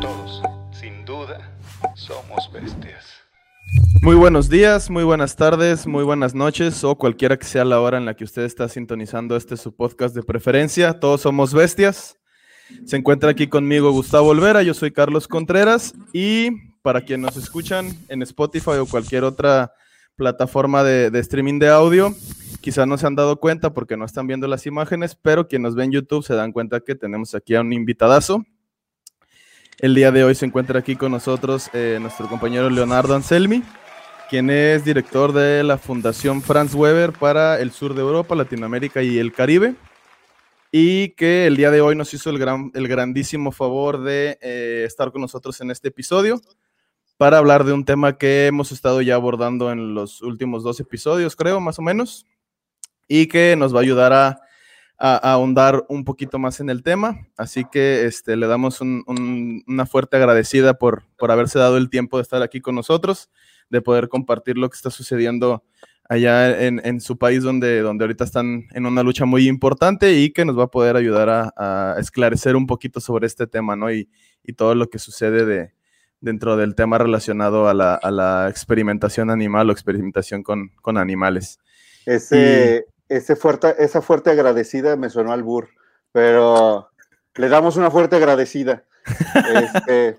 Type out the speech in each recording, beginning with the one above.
Todos, sin duda, somos bestias. Muy buenos días, muy buenas tardes, muy buenas noches o cualquiera que sea la hora en la que usted está sintonizando este su podcast de preferencia. Todos somos bestias. Se encuentra aquí conmigo Gustavo Olvera, yo soy Carlos Contreras y para quienes nos escuchan en Spotify o cualquier otra plataforma de, de streaming de audio, quizás no se han dado cuenta porque no están viendo las imágenes, pero quienes nos ven en YouTube se dan cuenta que tenemos aquí a un invitadazo. El día de hoy se encuentra aquí con nosotros eh, nuestro compañero Leonardo Anselmi, quien es director de la Fundación Franz Weber para el sur de Europa, Latinoamérica y el Caribe, y que el día de hoy nos hizo el, gran, el grandísimo favor de eh, estar con nosotros en este episodio para hablar de un tema que hemos estado ya abordando en los últimos dos episodios, creo, más o menos, y que nos va a ayudar a, ahondar un poquito más en el tema. Así que este, le damos un, un, una fuerte agradecida por, por haberse dado el tiempo de estar aquí con nosotros, de poder compartir lo que está sucediendo allá en, su país donde, donde ahorita están en una lucha muy importante y que nos va a poder ayudar a, esclarecer un poquito sobre este tema, ¿no? Y, y todo lo que sucede de, dentro del tema relacionado a la, a la experimentación animal o experimentación con, con animales. Ese. Ese fuerte, esa fuerte agradecida me sonó al bur, pero le damos una fuerte agradecida. este,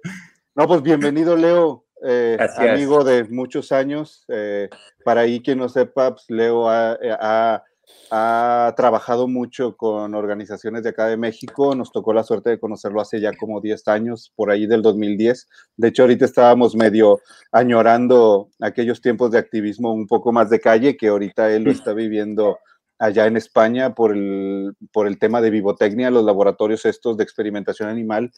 no, pues bienvenido, Leo. Eh, amigo de muchos años. Eh, para ahí quien no sepa, pues Leo ha, ha, ha, trabajado mucho con organizaciones de acá de México. Nos tocó la suerte de conocerlo hace ya como 10 años, por ahí del 2010. De hecho, ahorita estábamos medio añorando aquellos tiempos de activismo un poco más de calle, que ahorita él lo está viviendo allá en España por el, por el tema de vivotecnia, los laboratorios estos de experimentación animal,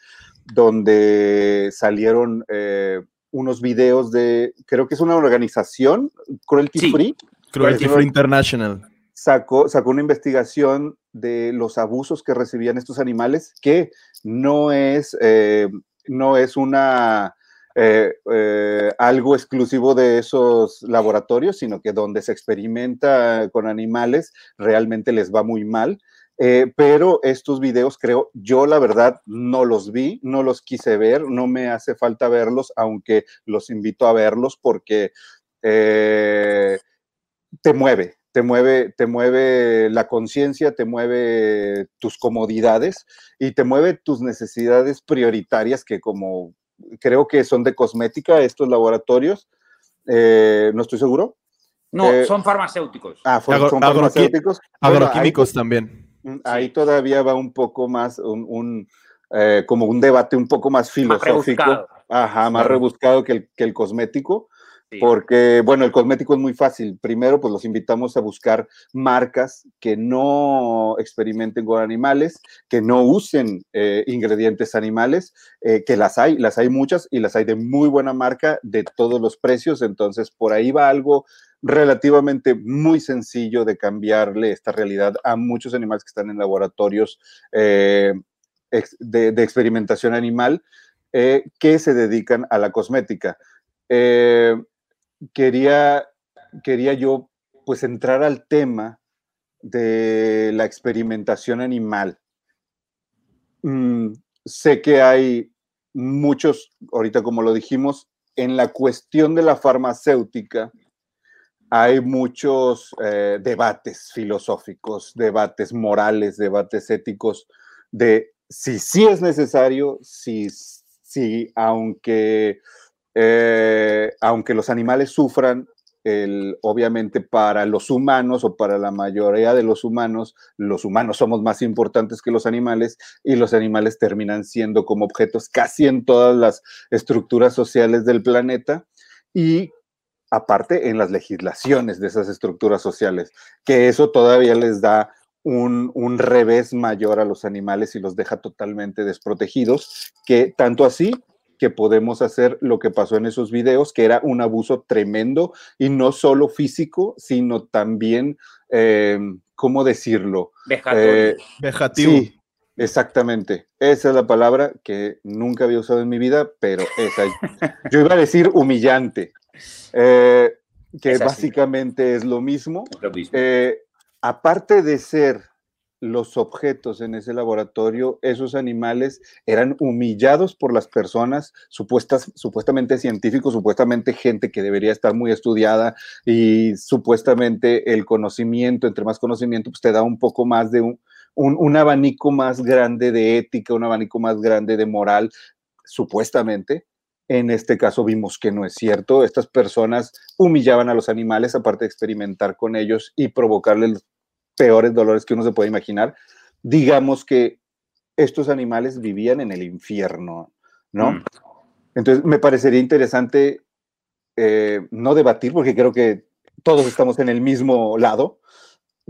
donde salieron... Eh, unos videos de, creo que es una organización, Cruelty sí. Free. Cruelty Free International. Sacó, sacó una investigación de los abusos que recibían estos animales, que no es, eh, no es una, eh, eh, algo exclusivo de esos laboratorios, sino que donde se experimenta con animales realmente les va muy mal. Eh, pero estos videos creo, yo la verdad no los vi, no los quise ver, no me hace falta verlos, aunque los invito a verlos porque te mueve, te mueve, te mueve la conciencia, te mueve tus comodidades y te mueve tus necesidades prioritarias que como creo que son de cosmética estos laboratorios, eh, no estoy seguro. No, eh, son farmacéuticos. Ah, son, son farmacéuticos. Agroquímicos bueno, también ahí sí. todavía va un poco más, un, un eh, como un debate un poco más filosófico, más ajá, más claro. rebuscado que el, que el cosmético, porque, bueno, el cosmético es muy fácil. Primero, pues los invitamos a buscar marcas que no experimenten con animales, que no usen eh, ingredientes animales, eh, que las hay, las hay muchas y las hay de muy buena marca, de todos los precios, entonces por ahí va algo relativamente muy sencillo de cambiarle esta realidad a muchos animales que están en laboratorios eh, de, de, experimentación animal eh, que se dedican a la cosmética. Eh, quería, quería yo pues entrar al tema de la experimentación animal. Mm, sé que hay muchos, ahorita como lo dijimos, en la cuestión de la farmacéutica, hay muchos eh, debates filosóficos, debates morales, debates éticos de si sí es necesario, si, si aunque, eh, aunque los animales sufran, el, obviamente para los humanos o para la mayoría de los humanos, los humanos somos más importantes que los animales y los animales terminan siendo como objetos casi en todas las estructuras sociales del planeta y aparte en las legislaciones de esas estructuras sociales, que eso todavía les da un, un, revés mayor a los animales y los deja totalmente desprotegidos, que tanto así que podemos hacer lo que pasó en esos videos, que era un abuso tremendo y no solo físico, sino también, eh, ¿cómo decirlo? Eh, Vejativo. Sí, exactamente. Esa es la palabra que nunca había usado en mi vida, pero esa. Yo iba a decir humillante. Eh, que es básicamente es lo mismo. Lo mismo. Eh, aparte de ser los objetos en ese laboratorio, esos animales eran humillados por las personas, supuestas, supuestamente científicos, supuestamente gente que debería estar muy estudiada y supuestamente el conocimiento, entre más conocimiento, pues te da un poco más de un, un abanico más grande de ética, un abanico más grande de moral, supuestamente. En este caso vimos que no es cierto. Estas personas humillaban a los animales, aparte de experimentar con ellos y provocarles peores dolores que uno se puede imaginar, digamos que estos animales vivían en el infierno, ¿no? Mm. Entonces, me parecería interesante eh, no debatir, porque creo que todos estamos en el mismo lado,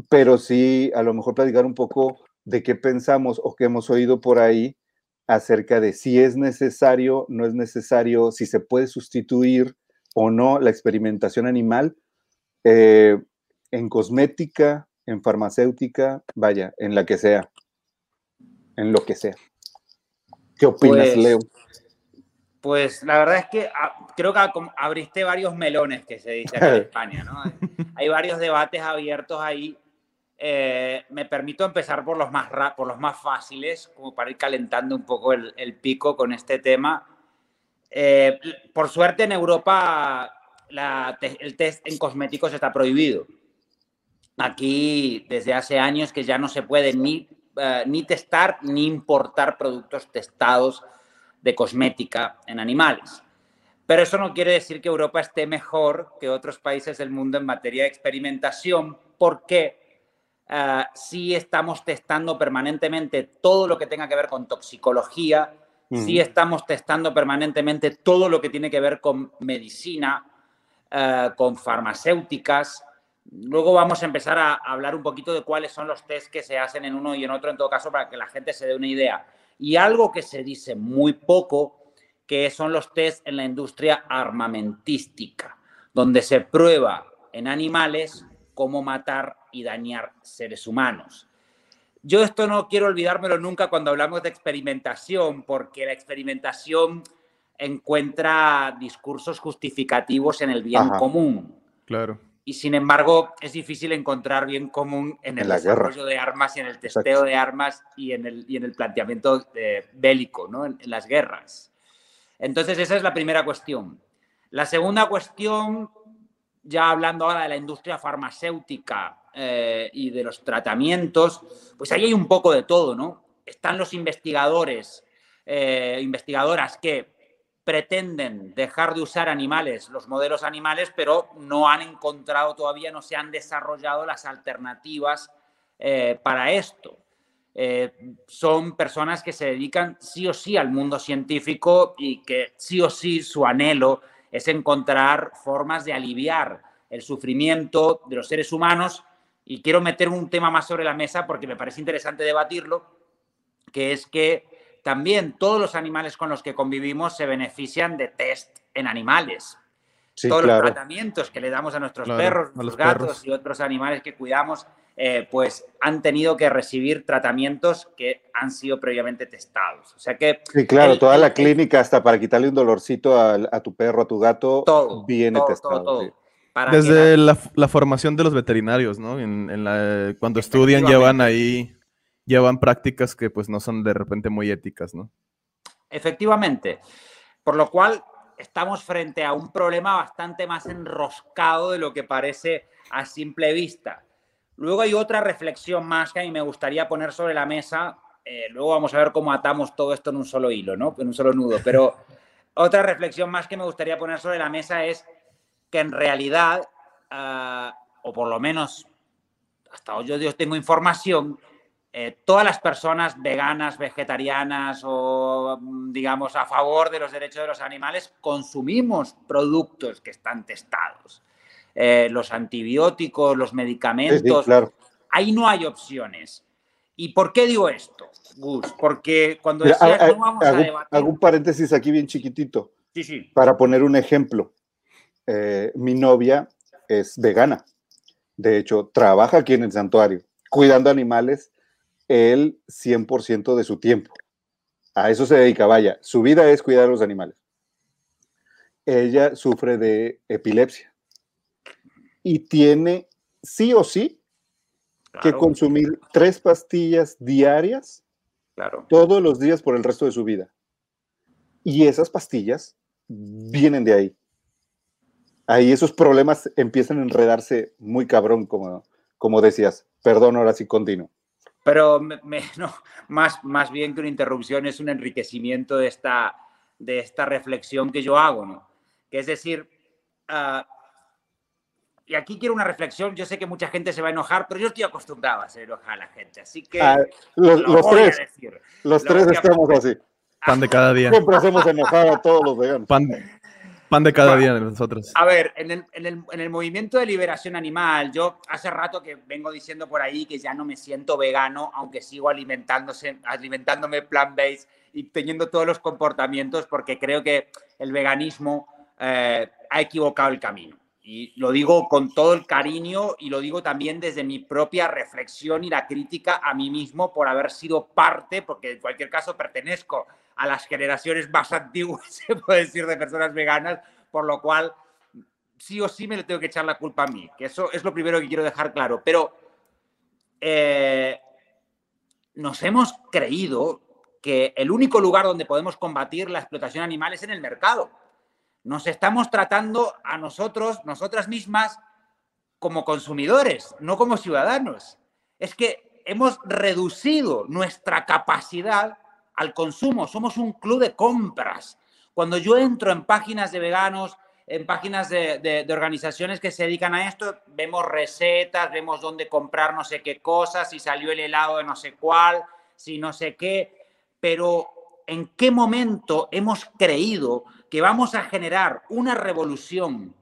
pero sí a lo mejor platicar un poco de qué pensamos o qué hemos oído por ahí acerca de si es necesario, no es necesario, si se puede sustituir o no la experimentación animal eh, en cosmética, en farmacéutica, vaya, en la que sea, en lo que sea. ¿Qué opinas, pues, Leo? Pues la verdad es que ah, creo que abriste varios melones que se dice en España, ¿no? Hay varios debates abiertos ahí. Eh, me permito empezar por los, más por los más fáciles, como para ir calentando un poco el, pico con este tema. Eh, por suerte en Europa el test en cosméticos está prohibido. Aquí desde hace años que ya no se puede ni, eh, ni testar ni importar productos testados de cosmética en animales. Pero eso no quiere decir que Europa esté mejor que otros países del mundo en materia de experimentación, porque uh, sí estamos testando permanentemente todo lo que tenga que ver con toxicología, sí estamos testando permanentemente todo lo que tiene que ver con medicina, eh, con farmacéuticas, Luego vamos a empezar a hablar un poquito de cuáles son los test que se hacen en uno y en otro, en todo caso, para que la gente se dé una idea. Y algo que se dice muy poco, que son los test en la industria armamentística, donde se prueba en animales cómo matar y dañar seres humanos. Yo esto no quiero olvidármelo nunca cuando hablamos de experimentación, porque la experimentación encuentra discursos justificativos en el bien común. Claro y sin embargo es difícil encontrar bien común en el desarrollo de armas y en el testeo de armas y en el, y en el planteamiento eh, bélico, ¿no? En, las guerras. Entonces esa es la primera cuestión. La segunda cuestión, ya hablando ahora de la industria farmacéutica eh, y de los tratamientos, pues ahí hay un poco de todo, ¿no? Están los investigadores, eh, investigadoras que pretenden dejar de usar animales, los modelos animales, pero no han encontrado todavía, no se han desarrollado las alternativas eh, para esto. Eh, son personas que se dedican sí o sí al mundo científico y que sí o sí su anhelo es encontrar formas de aliviar el sufrimiento de los seres humanos. Y quiero meter un tema más sobre la mesa porque me parece interesante debatirlo, que es que también todos los animales con los que convivimos se benefician de test en animales. todos los tratamientos que le damos a nuestros perros, a los gatos y otros animales que cuidamos, eh, pues han tenido que recibir tratamientos que han sido previamente testados. O sea que. Sí, claro, toda la clínica, hasta para quitarle un dolorcito a, tu perro, a tu gato, todo, viene testado. Desde la, formación de los veterinarios, ¿no? En, cuando estudian, llevan ahí llevan prácticas que pues no son de repente muy éticas, ¿no? Efectivamente. Por lo cual estamos frente a un problema bastante más enroscado de lo que parece a simple vista. Luego hay otra reflexión más que a mí me gustaría poner sobre la mesa. Eh, luego vamos a ver cómo atamos todo esto en un solo hilo, ¿no? En un solo nudo. Pero otra reflexión más que me gustaría poner sobre la mesa es que en realidad, ah, o por lo menos hasta hoy yo tengo información, eh, todas las personas veganas, vegetarianas o, mm, digamos, a favor de los derechos de los animales, consumimos productos que están testados. Eh, los antibióticos, los medicamentos, ahí no hay opciones. ¿Y por qué digo esto, Gus? Porque cuando decías, no vamos a debatir... Hago un paréntesis aquí bien chiquitito. Sí, sí. Para poner un ejemplo. Eh, mi novia es vegana. De hecho, trabaja aquí en el santuario, cuidando animales el 100% de su tiempo. A eso se dedica, vaya, su vida es cuidar a los animales. Ella sufre de epilepsia y tiene sí o sí que consumir tres pastillas diarias claro. todos los días por el resto de su vida. Y esas pastillas vienen de ahí. Ahí esos problemas empiezan a enredarse muy cabrón, como, como decías. Perdón, ahora sí continuo. Pero no, más, más bien que una interrupción es un enriquecimiento de esta, de esta reflexión que yo hago, ¿no? Que es decir, uh, y aquí quiero una reflexión, yo sé que mucha gente se va a enojar, pero yo estoy acostumbrado a hacer enojar a la gente, así que ah, los, los tres, los tres estamos así. Pan de cada día. Siempre hacemos enojar a todos los veganos. Pan, pan de cada día de nosotros. A ver, en el, en, el, en el, movimiento de liberación animal, yo hace rato que vengo diciendo por ahí que ya no me siento vegano, aunque sigo alimentándose, alimentándome plant-based y teniendo todos los comportamientos, porque creo que el veganismo eh, ha equivocado el camino. Y lo digo con todo el cariño y lo digo también desde mi propia reflexión y la crítica a mí mismo por haber sido parte, porque en cualquier caso pertenezco a las generaciones más antiguas, se puede decir, de personas veganas, por lo cual sí o sí me le tengo que echar la culpa a mí, que eso es lo primero que quiero dejar claro. Pero eh, nos hemos creído que el único lugar donde podemos combatir la explotación animal es en el mercado nos estamos tratando a nosotros, nosotras mismas, como consumidores, no como ciudadanos. Es que hemos reducido nuestra capacidad al consumo, somos un club de compras. Cuando yo entro en páginas de veganos, en páginas de, organizaciones que se dedican a esto, vemos recetas, vemos dónde comprar no sé qué cosas, si salió el helado de no sé cuál, si no sé qué, pero ¿en qué momento hemos creído que vamos a generar una revolución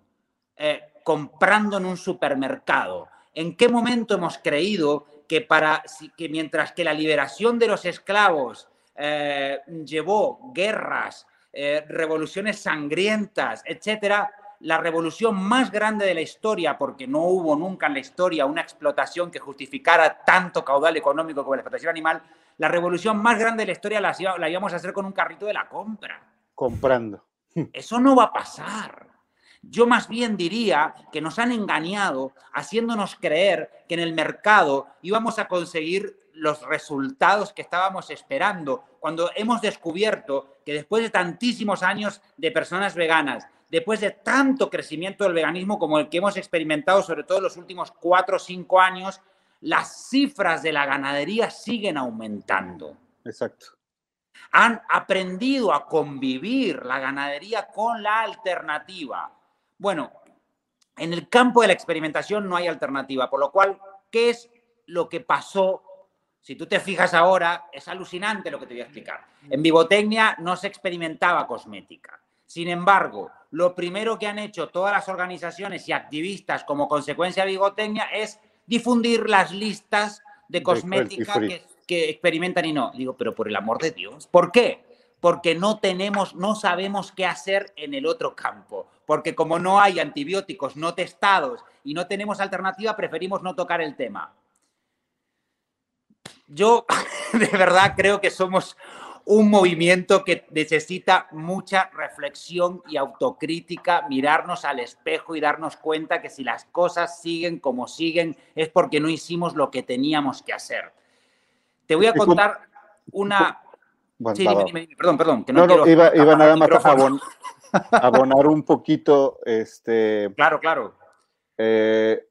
eh, comprando en un supermercado. ¿En qué momento hemos creído que, para, que mientras que la liberación de los esclavos eh, llevó guerras, eh, revoluciones sangrientas, etcétera, la revolución más grande de la historia, porque no hubo nunca en la historia una explotación que justificara tanto caudal económico como la explotación animal, la revolución más grande de la historia la, la íbamos a hacer con un carrito de la compra. Comprando. Eso no va a pasar. Yo más bien diría que nos han engañado haciéndonos creer que en el mercado íbamos a conseguir los resultados que estábamos esperando, cuando hemos descubierto que después de tantísimos años de personas veganas, después de tanto crecimiento del veganismo como el que hemos experimentado, sobre todo en los últimos cuatro o cinco años, las cifras de la ganadería siguen aumentando. Exacto han aprendido a convivir la ganadería con la alternativa. Bueno, en el campo de la experimentación no hay alternativa, por lo cual, ¿qué es lo que pasó? Si tú te fijas ahora, es alucinante lo que te voy a explicar. En Vivotecnia no se experimentaba cosmética. Sin embargo, lo primero que han hecho todas las organizaciones y activistas como consecuencia de Vivotecnia es difundir las listas de cosmética que que experimentan y no. Digo, pero por el amor de Dios, ¿por qué? Porque no tenemos, no sabemos qué hacer en el otro campo. Porque como no hay antibióticos no testados y no tenemos alternativa, preferimos no tocar el tema. Yo de verdad creo que somos un movimiento que necesita mucha reflexión y autocrítica, mirarnos al espejo y darnos cuenta que si las cosas siguen como siguen es porque no hicimos lo que teníamos que hacer. Te voy a contar una... sí, perdón, perdón. no, no, iba, nada más a abonar un poquito, este... Claro, claro. Eh,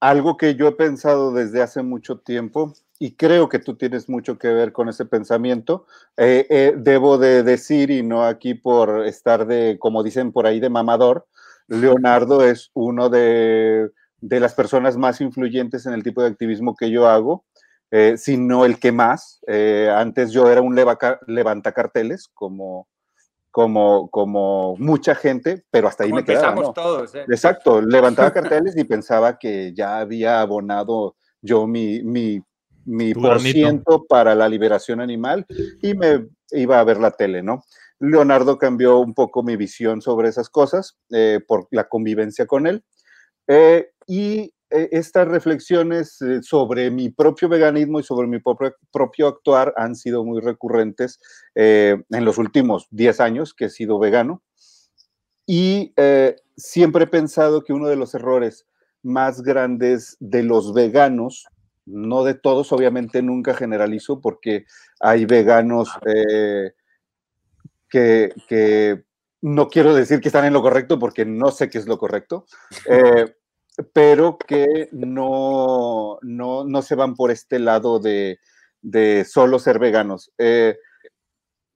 algo que yo he pensado desde hace mucho tiempo y creo que tú tienes mucho que ver con ese pensamiento. Eh, eh, debo de decir, y no aquí por estar de, como dicen por ahí, de mamador, Leonardo es uno de, de las personas más influyentes en el tipo de activismo que yo hago. Eh, sino el que más. Eh, antes yo era un levanta carteles, como, como, como mucha gente, pero hasta ahí me quedaba. todos. ¿eh? Exacto, levantaba carteles y pensaba que ya había abonado yo mi, mi, mi por ciento para la liberación animal y me iba a ver la tele, ¿no? Leonardo cambió un poco mi visión sobre esas cosas por la convivencia con él. y estas reflexiones eh, sobre mi propio veganismo y sobre mi propio, actuar han sido muy recurrentes eh, en los últimos 10 años que he sido vegano. Y eh, siempre he pensado que uno de los errores más grandes de los veganos no de todos, obviamente nunca generalizo porque hay veganos eh, que, no quiero decir que están en lo correcto porque no sé qué es lo correcto, eh, pero que no, no, se van por este lado de, solo ser veganos. Eh,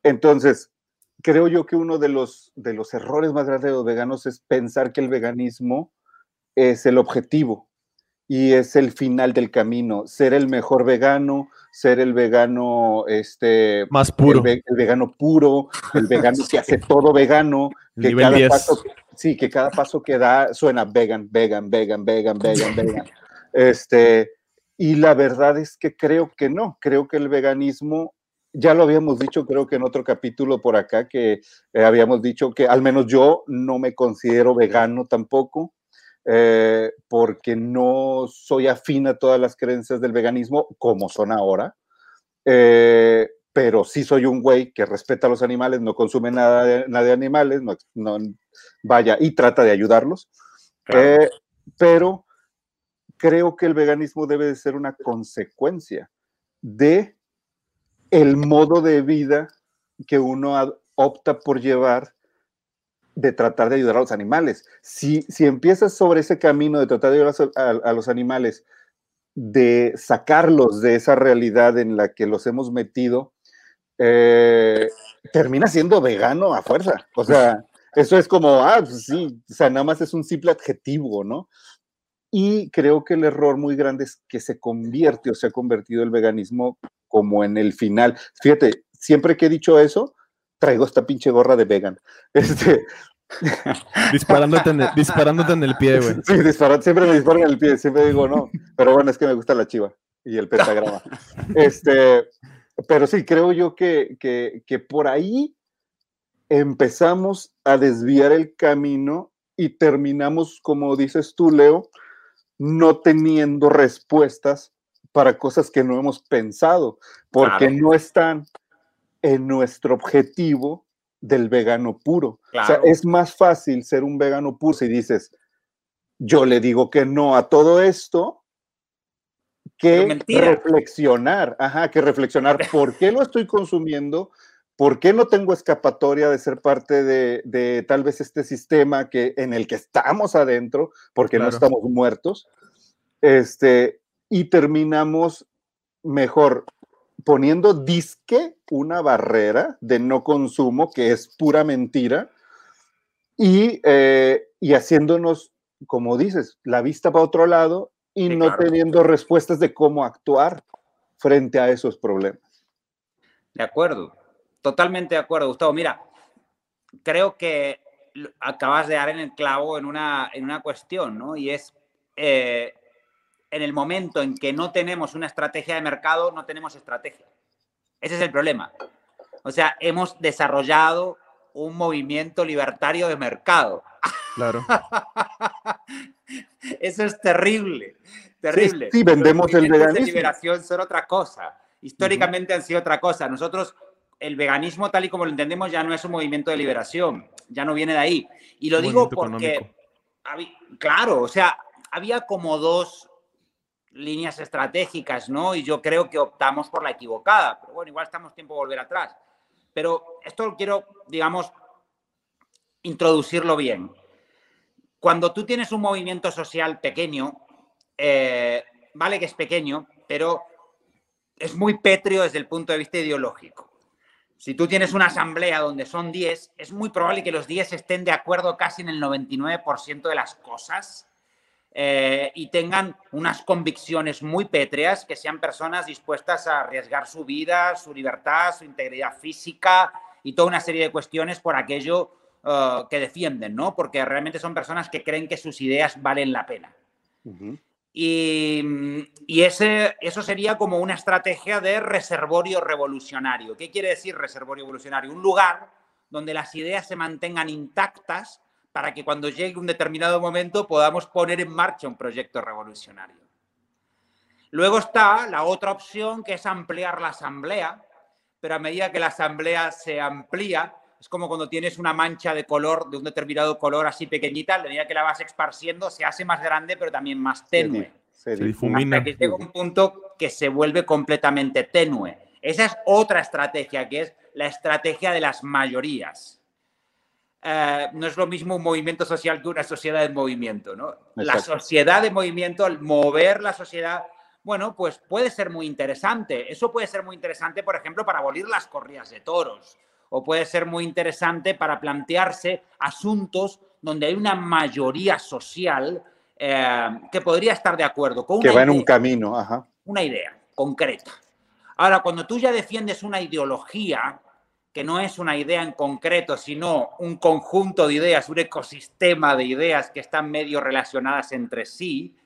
entonces, creo yo que uno de los, de los errores más grandes de los veganos es pensar que el veganismo es el objetivo y es el final del camino, ser el mejor vegano, ser el vegano este más puro, el, vegano puro, el vegano que hace todo vegano, que cada paso sí, que cada paso que da suena vegan, vegan, vegan, vegan, vegan, vegan. Este, y la verdad es que creo que no, creo que el veganismo ya lo habíamos dicho, creo que en otro capítulo por acá, que eh, habíamos dicho que al menos yo no me considero vegano tampoco. Eh, porque no soy afín a todas las creencias del veganismo como son ahora, eh, pero sí soy un güey que respeta a los animales, no consume nada de, nada de animales, no, vaya y trata de ayudarlos, eh, pero creo que el veganismo debe de ser una consecuencia de el modo de vida que uno opta por llevar de tratar de ayudar a los animales. Si, si empiezas sobre ese camino de tratar de ayudar a, los animales, de sacarlos de esa realidad en la que los hemos metido, eh, termina siendo vegano a fuerza. O sea, eso es como, ah, pues sí, o sea, nada más es un simple adjetivo, ¿no? Y creo que el error muy grande es que se convierte o se ha convertido el veganismo como en el final. Fíjate, siempre que he dicho eso, traigo esta pinche gorra de vegan. Este, disparándote, en el, disparándote en el pie, güey. Sí, siempre me disparan en el pie, siempre digo no, pero bueno, es que me gusta la chiva y el pentagrama. Este, pero sí, creo yo que, que, que por ahí empezamos a desviar el camino y terminamos, como dices tú, Leo, no teniendo respuestas para cosas que no hemos pensado, porque no están en nuestro objetivo del vegano puro. O sea, es más fácil ser un vegano puro si dices, yo le digo que no a todo esto, que reflexionar, ajá, que reflexionar por qué lo estoy consumiendo, por qué no tengo escapatoria de ser parte de, tal vez este sistema que, en el que estamos adentro, porque no estamos muertos, este, y terminamos mejor poniendo disque una barrera de no consumo, que es pura mentira, y, eh, y haciéndonos, como dices, la vista para otro lado y no teniendo respuestas de cómo actuar frente a esos problemas. De acuerdo, totalmente de acuerdo, Gustavo. Mira, creo que acabas de dar en el clavo en una, en una cuestión, ¿no? Y es eh, en el momento en que no tenemos una estrategia de mercado, no tenemos estrategia. Ese es el problema. O sea, hemos desarrollado un movimiento libertario de mercado. Claro. Eso es terrible, terrible. Sí, vendemos el veganismo. de liberación son otra cosa. Históricamente han sido otra cosa. Nosotros, el veganismo tal y como lo entendemos ya no es un movimiento de liberación, ya no viene de ahí. Y lo digo porque, claro, o sea, había como dos líneas estratégicas, ¿no? Y yo creo que optamos por la equivocada, pero bueno, igual estamos tiempo de volver atrás. Pero esto quiero, digamos, introducirlo bien. Cuando tú tienes un movimiento social pequeño, eh, vale que es pequeño, pero es muy pétreo desde el punto de vista ideológico. Si tú tienes una asamblea donde son 10, es muy probable que los 10 estén de acuerdo casi en el 99% de las cosas eh, y tengan unas convicciones muy pétreas, que sean personas dispuestas a arriesgar su vida, su libertad, su integridad física y toda una serie de cuestiones por aquello eh, que defienden, ¿no? Porque realmente son personas que creen que sus ideas valen la pena. Y, y ese, eso sería como una estrategia de reservorio revolucionario. ¿Qué quiere decir reservorio revolucionario? Un lugar donde las ideas se mantengan intactas para que cuando llegue un determinado momento podamos poner en marcha un proyecto revolucionario. Luego está la otra opción, que es ampliar la asamblea, pero a medida que la asamblea se amplía, es como cuando tienes una mancha de color, de un determinado color así pequeñita, a medida que la vas esparciendo, se hace más grande, pero también más tenue. se, difumina. que llega un punto que se vuelve completamente tenue. Esa es otra estrategia, que es la estrategia de las mayorías. Eh, no es lo mismo un movimiento social que una sociedad de movimiento, ¿no? La sociedad de movimiento, al mover la sociedad, bueno, pues puede ser muy interesante. Eso puede ser muy interesante, por ejemplo, para abolir las corridas de toros, o puede ser muy interesante para plantearse asuntos donde hay una mayoría social eh, que podría estar de acuerdo con una que va en un camino, ajá. una idea concreta. Ahora, cuando tú ya defiendes una ideología, que no es una idea en concreto, sino un conjunto de ideas, un ecosistema de ideas que están medio relacionadas entre sí,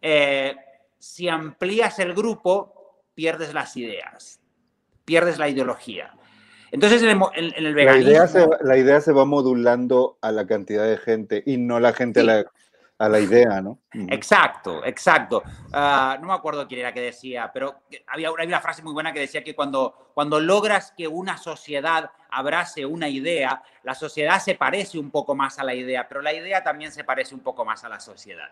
eh, si amplías el grupo, pierdes las ideas, pierdes la ideología. Entonces, en el, veganismo... La idea, se, va modulando a la cantidad de gente y no la gente a, la, idea, ¿no? Exacto, exacto. Ah, no me acuerdo quién era que decía, pero había, una frase muy buena que decía que cuando, cuando logras que una sociedad abrace una idea, la sociedad se parece un poco más a la idea, pero la idea también se parece un poco más a la sociedad.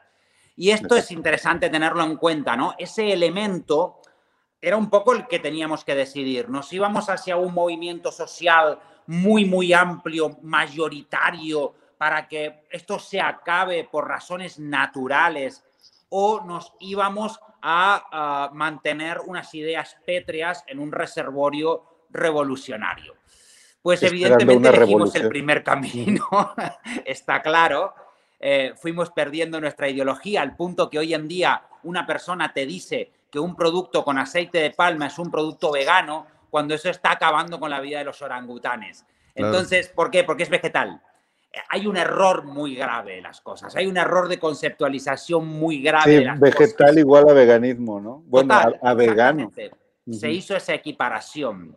Y esto es interesante tenerlo en cuenta, ¿no? Ese elemento era un poco el que teníamos que decidir. Nos íbamos hacia un movimiento social muy, muy amplio, mayoritario, para que esto se acabe por razones naturales, o nos íbamos a, mantener unas ideas pétreas en un reservorio revolucionario. Pues evidentemente elegimos el primer camino, está claro. Eh, fuimos perdiendo nuestra ideología al punto que hoy en día una persona te dice que un producto con aceite de palma es un producto vegano cuando eso está acabando con la vida de los orangutanes. Entonces, ¿por qué? Porque es vegetal. Hay un error muy grave en las cosas, hay un error de conceptualización muy grave. Sí, vegetal igual a veganismo, ¿no? Bueno, a, vegano. Se hizo esa equiparación.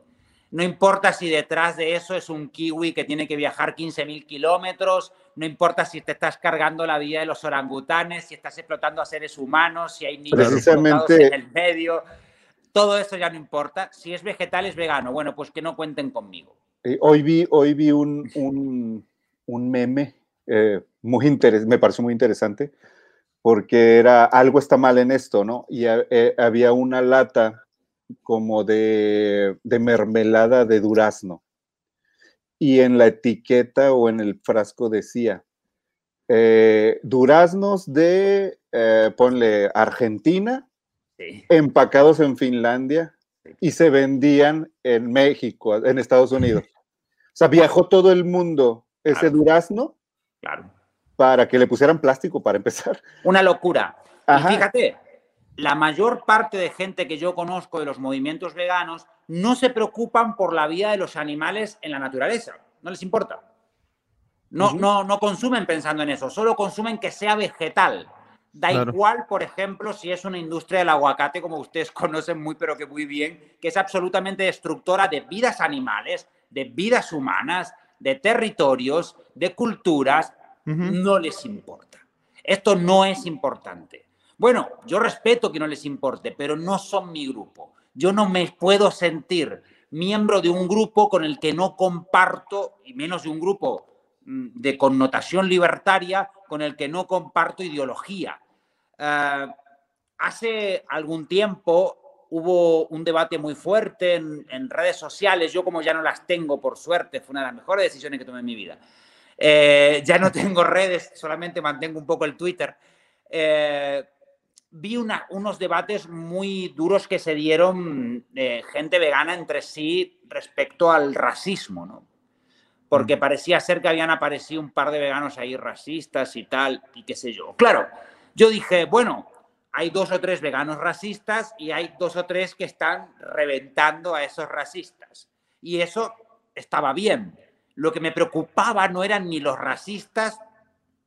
No importa si detrás de eso es un kiwi que tiene que viajar 15.000 kilómetros, no importa si te estás cargando la vida de los orangutanes, si estás explotando a seres humanos, si hay niños Precisamente... en el medio. Todo eso ya no importa. Si es vegetal, es vegano. Bueno, pues que no cuenten conmigo. Hoy vi, hoy vi un, meme eh, muy interesante, me pareció muy interesante, porque era algo está mal en esto, ¿no? Y eh, había una lata como de, mermelada de durazno. Y en la etiqueta o en el frasco decía, eh, duraznos de, eh, ponle, Argentina, empacados en Finlandia y se vendían en México, en Estados Unidos. O sea, viajó todo el mundo ese durazno para que le pusieran plástico para empezar. Una locura. Y fíjate, la mayor parte de gente que yo conozco de los movimientos veganos no se preocupan por la vida de los animales en la naturaleza. No les importa. No, no, no consumen pensando en eso, solo consumen que sea vegetal. Da igual, por ejemplo, si es una industria del aguacate, como ustedes conocen muy, pero que muy bien, que es absolutamente destructora de vidas animales, de vidas humanas, de territorios, de culturas. No les importa. Esto no es importante. Bueno, yo respeto que no les importe, pero no son mi grupo. Yo no me puedo sentir miembro de un grupo con el que no comparto, y menos de un grupo mm, de connotación libertaria, con el que no comparto ideología. Eh, hace algún tiempo hubo un debate muy fuerte en, redes sociales. Yo como ya no las tengo, por suerte, fue una de las mejores decisiones que tomé en mi vida. Eh, ya no tengo redes, solamente mantengo un poco el Twitter. Eh, vi unos debates muy duros que se dieron de gente vegana entre sí respecto al racismo, ¿no? Porque mm. parecía ser que habían aparecido un par de veganos ahí racistas y tal, y qué sé yo. Claro, yo dije, bueno, hay dos o tres veganos racistas y hay dos o tres que están reventando a esos racistas. Y eso estaba bien. Lo que me preocupaba no eran ni los racistas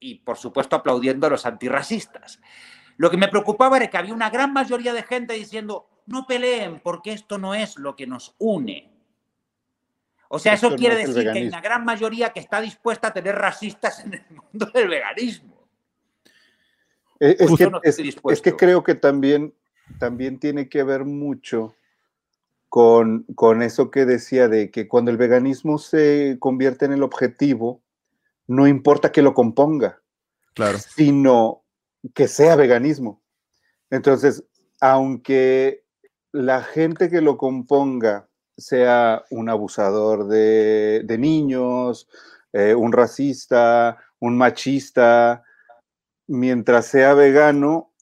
y, por supuesto, aplaudiendo a los antirracistas. Lo que me preocupaba era que había una gran mayoría de gente diciendo, no peleen porque esto no es lo que nos une. O sea, eso quiere decir que hay una gran mayoría que está dispuesta a tener racistas en el mundo del veganismo. Eh, es, que, creo que también, también tiene que ver mucho con, con, eso que decía de que cuando el veganismo se convierte en el objetivo, no importa que lo componga, claro. sino que sea veganismo. Entonces, aunque la gente que lo componga sea un abusador de, niños, eh, un racista, un machista, mientras sea vegano,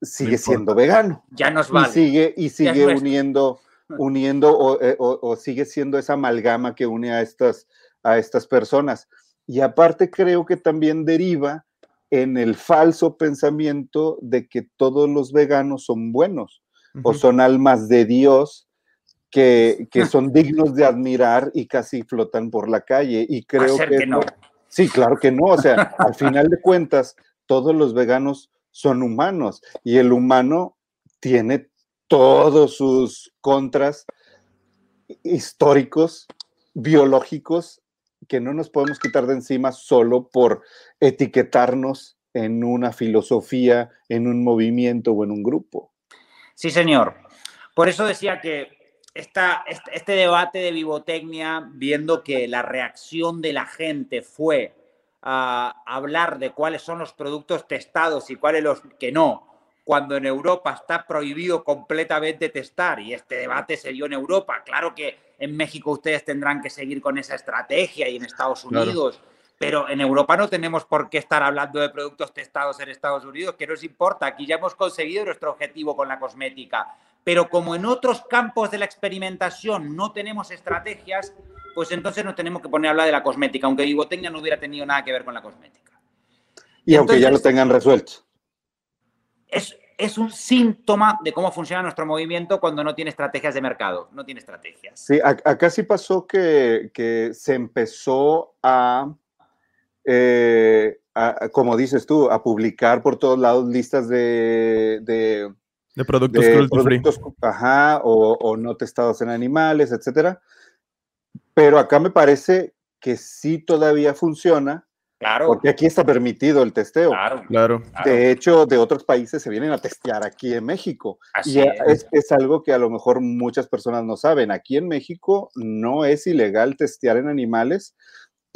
sigue siendo vegano. Ya nos vale. Y sigue, y sigue uniendo, uniendo eh, o, sigue siendo esa amalgama que une a estas, a estas personas. Y aparte creo que también deriva en el falso pensamiento de que todos los veganos son buenos o son almas de Dios que, son dignos de admirar y casi flotan por la calle. Y creo que, no. Sí, claro que no. O sea, al final de cuentas, todos los veganos son humanos y el humano tiene todos sus contras históricos, biológicos, que no nos podemos quitar de encima solo por etiquetarnos en una filosofía, en un movimiento o en un grupo. Sí, señor. Por eso decía que esta, este debate de vivotecnia, viendo que la reacción de la gente fue a hablar de cuáles son los productos testados y cuáles los que no, cuando en Europa está prohibido completamente testar y este debate se dio en Europa. Claro que en México ustedes tendrán que seguir con esa estrategia y en Estados Unidos. Pero en Europa no tenemos por qué estar hablando de productos testados en Estados Unidos, que nos importa. Aquí ya hemos conseguido nuestro objetivo con la cosmética. Pero como en otros campos de la experimentación no tenemos estrategias, pues entonces nos tenemos que poner a hablar de la cosmética, aunque Vivotecnia no hubiera tenido nada que ver con la cosmética. Y, aunque ya lo tengan resuelto. Es, es un síntoma de cómo funciona nuestro movimiento cuando no tiene estrategias de mercado, no tiene estrategias. Sí, acá sí pasó que, que se empezó a eh, como dices tú, a publicar por todos lados listas de, de, productos cruelty Ajá, o, no testados en animales, etcétera. Pero acá me parece que sí todavía funciona. Claro. Porque aquí está permitido el testeo. Claro, claro. De hecho, de otros países se vienen a testear aquí en México. y es. es, algo que a lo mejor muchas personas no saben. Aquí en México no es ilegal testear en animales,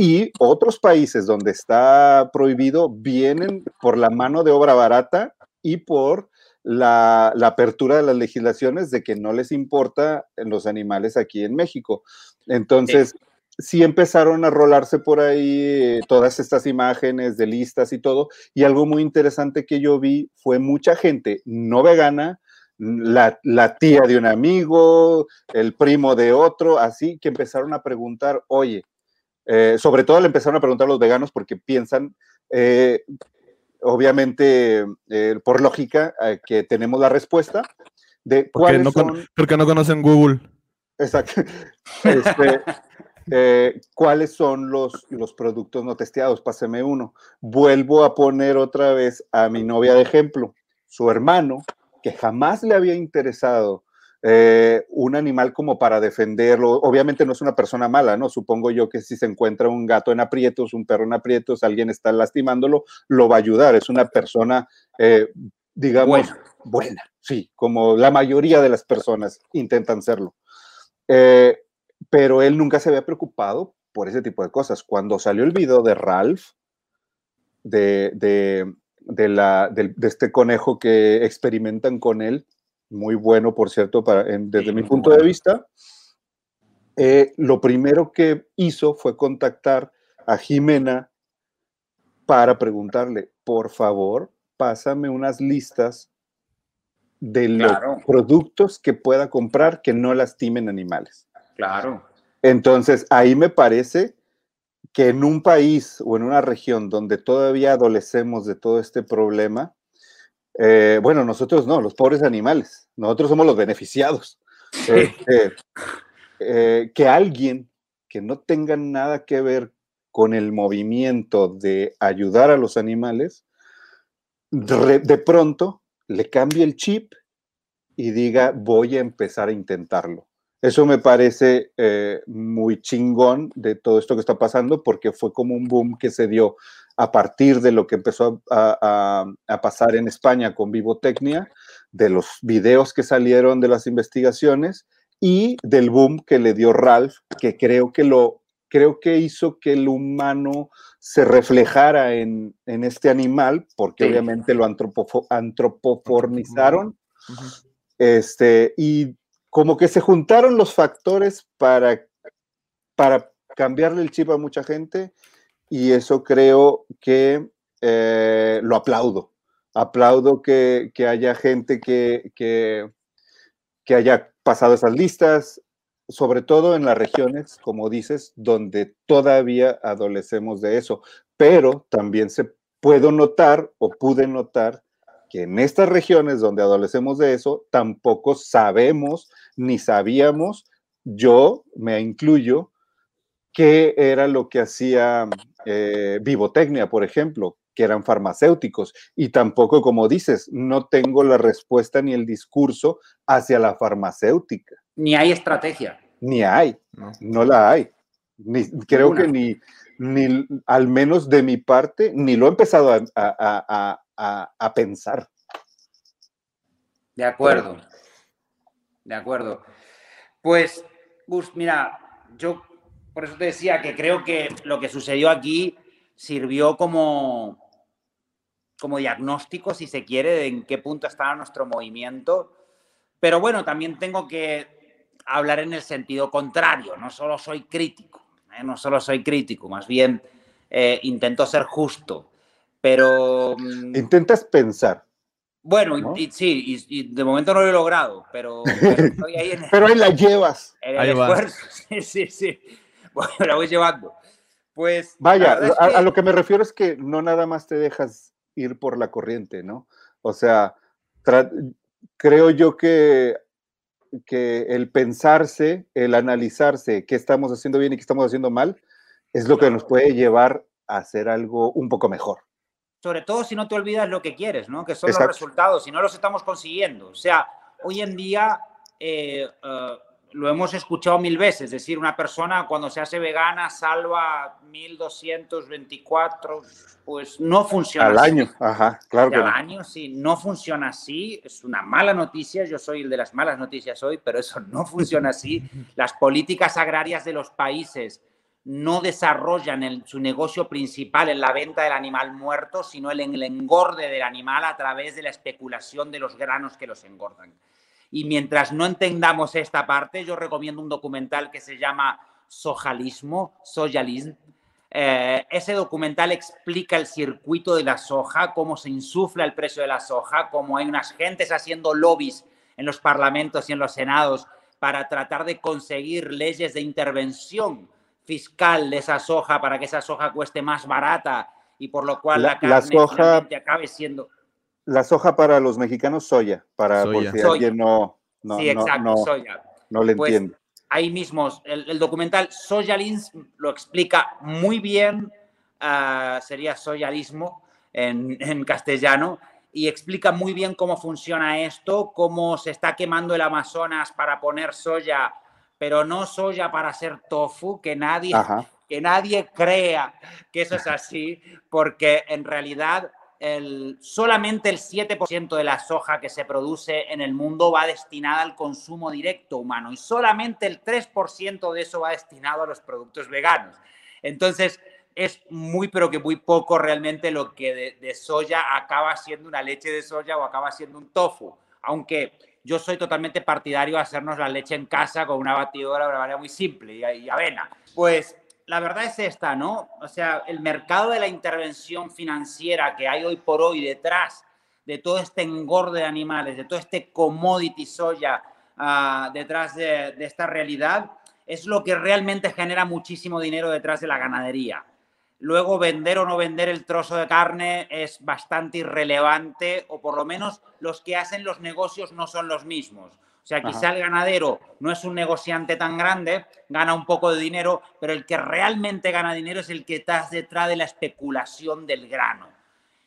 y otros países donde está prohibido vienen por la mano de obra barata y por la, apertura de las legislaciones de que no les importa los animales aquí en México. Entonces, sí. Empezaron a rolarse por ahí eh, todas estas imágenes de listas y todo. Y algo muy interesante que yo vi fue mucha gente no vegana, la, la, tía de un amigo, el primo de otro, así que empezaron a preguntar, oye, eh, sobre todo le empezaron a preguntar a los veganos porque piensan, eh, obviamente, por lógica, que tenemos la respuesta de cuáles porque no, Porque no conocen Google. Exacto. Este, ¿Cuáles son los, los productos no testeados? Páseme uno. Vuelvo a poner otra vez a mi novia de ejemplo. Su hermano, que jamás le había interesado eh, un animal como para defenderlo. Obviamente no es una persona mala, ¿no? Supongo yo que si se encuentra un gato en aprietos, un perro en aprietos, alguien está lastimándolo, lo va a ayudar. Es una persona, eh, digamos, buena. sí, como la mayoría de las personas intentan serlo. Eh, pero él nunca se había preocupado por ese tipo de cosas. Cuando salió el video de Ralph, de, de, la, de este conejo que experimentan con él, muy bueno, por cierto, para, desde mi punto de vista. Eh, lo primero que hizo fue contactar a Jimena para preguntarle, por favor, pásame unas listas de los productos que pueda comprar que no lastimen animales. Claro. Entonces, ahí me parece que en un país o en una región donde todavía adolecemos de todo este problema, eh, bueno, nosotros no, los pobres animales, nosotros somos los beneficiados. Este, eh, que alguien que no tenga nada que ver con el movimiento de ayudar a los animales, de, pronto le cambie el chip y diga, voy a empezar a intentarlo. Eso me parece eh, muy chingón de todo esto que está pasando porque fue como un boom que se dio a partir de lo que empezó a, pasar en España con Vivotecnia, de los videos que salieron de las investigaciones y del boom que le dio Ralph, que creo que lo creo que hizo que el humano se reflejara en, este animal, porque obviamente lo antropoformizaron, este, y como que se juntaron los factores para, para cambiarle el chip a mucha gente, y eso creo que eh, lo aplaudo. Aplaudo que, haya gente que, que, que haya pasado esas listas, sobre todo en las regiones, como dices, donde todavía adolecemos de eso. Pero también se puedo notar o pude notar que en estas regiones donde adolecemos de eso, tampoco sabemos ni sabíamos, yo me incluyo, qué era lo que hacía eh, Vivotecnia, por ejemplo, que eran farmacéuticos. Y tampoco, como dices, no tengo la respuesta ni el discurso hacia la farmacéutica. Ni hay estrategia. Ni hay, no, la hay. Ni, creo que ni, ni, al menos de mi parte, ni lo he empezado a, pensar. De acuerdo. De acuerdo. Pues, Gus, mira, yo por eso te decía que creo que lo que sucedió aquí sirvió como, como diagnóstico, si se quiere, de en qué punto estaba nuestro movimiento. Pero bueno, también tengo que hablar en el sentido contrario, no solo soy crítico, ¿eh? no solo soy crítico, más bien eh, intento ser justo, pero... Mm, Intentas pensar. Bueno, y, sí, y, de momento no lo he logrado, pero, pero estoy ahí en Pero ahí la llevas. ahí esfuerzo, sí, sí, sí. Bueno, la voy llevando. Pues... Vaya, a lo que me refiero es que no nada más te dejas ir por la corriente, ¿no? O sea, creo yo que que el pensarse, el analizarse qué estamos haciendo bien y qué estamos haciendo mal, es lo que nos puede llevar a hacer algo un poco mejor. Sobre todo si no te olvidas lo que quieres, ¿no? Que son los resultados, si no los estamos consiguiendo. O sea, hoy en día eh, eh, lo hemos escuchado mil veces, es decir, una persona cuando se hace vegana salva 1224, pues no funciona Al año, ajá, claro. Al año, sí, no funciona así, es una mala noticia, yo soy el de las malas noticias hoy, pero eso no funciona así. Las políticas agrarias de los países no desarrollan su negocio principal en la venta del animal muerto, sino en el engorde del animal a través de la especulación de los granos que los engordan. Y mientras no entendamos esta parte, yo recomiendo un documental que se llama Sojalismo, Sojalism. Eh, ese documental explica el circuito de la soja, cómo se insufla el precio de la soja, cómo hay unas gentes haciendo lobbies en los parlamentos y en los senados para tratar de conseguir leyes de intervención fiscal de esa soja para que esa soja cueste más barata y por lo cual la, carne soja, acabe siendo la soja para los mexicanos, soya, para soya. si alguien no, no, sí, exacto, soya. no le pues, entiende. Ahí mismo, el, documental Soyalins lo explica muy bien, uh, sería soyalismo en, en castellano, y explica muy bien cómo funciona esto, cómo se está quemando el Amazonas para poner soya, pero no soya para hacer tofu, que nadie, que nadie crea que eso es así, porque en realidad solamente el 7% de la soja que se produce en el mundo va destinada al consumo directo humano y solamente el 3% de eso va destinado a los productos veganos. Entonces, es muy, pero que muy poco realmente lo que de, soya acaba siendo una leche de soya o acaba siendo un tofu. Aunque yo soy totalmente partidario de hacernos la leche en casa con una batidora de una manera muy simple y, avena. Pues la verdad es esta, ¿no? O sea, el mercado de la intervención financiera que hay hoy por hoy detrás de todo este engorde de animales, de todo este commodity soya ah, detrás de, esta realidad, es lo que realmente genera muchísimo dinero detrás de la ganadería. Luego, vender o no vender el trozo de carne es bastante irrelevante, o por lo menos los que hacen los negocios no son los mismos. O sea, quizá el ganadero no es un negociante tan grande, gana un poco de dinero, pero el que realmente gana dinero es el que está detrás de la especulación del grano.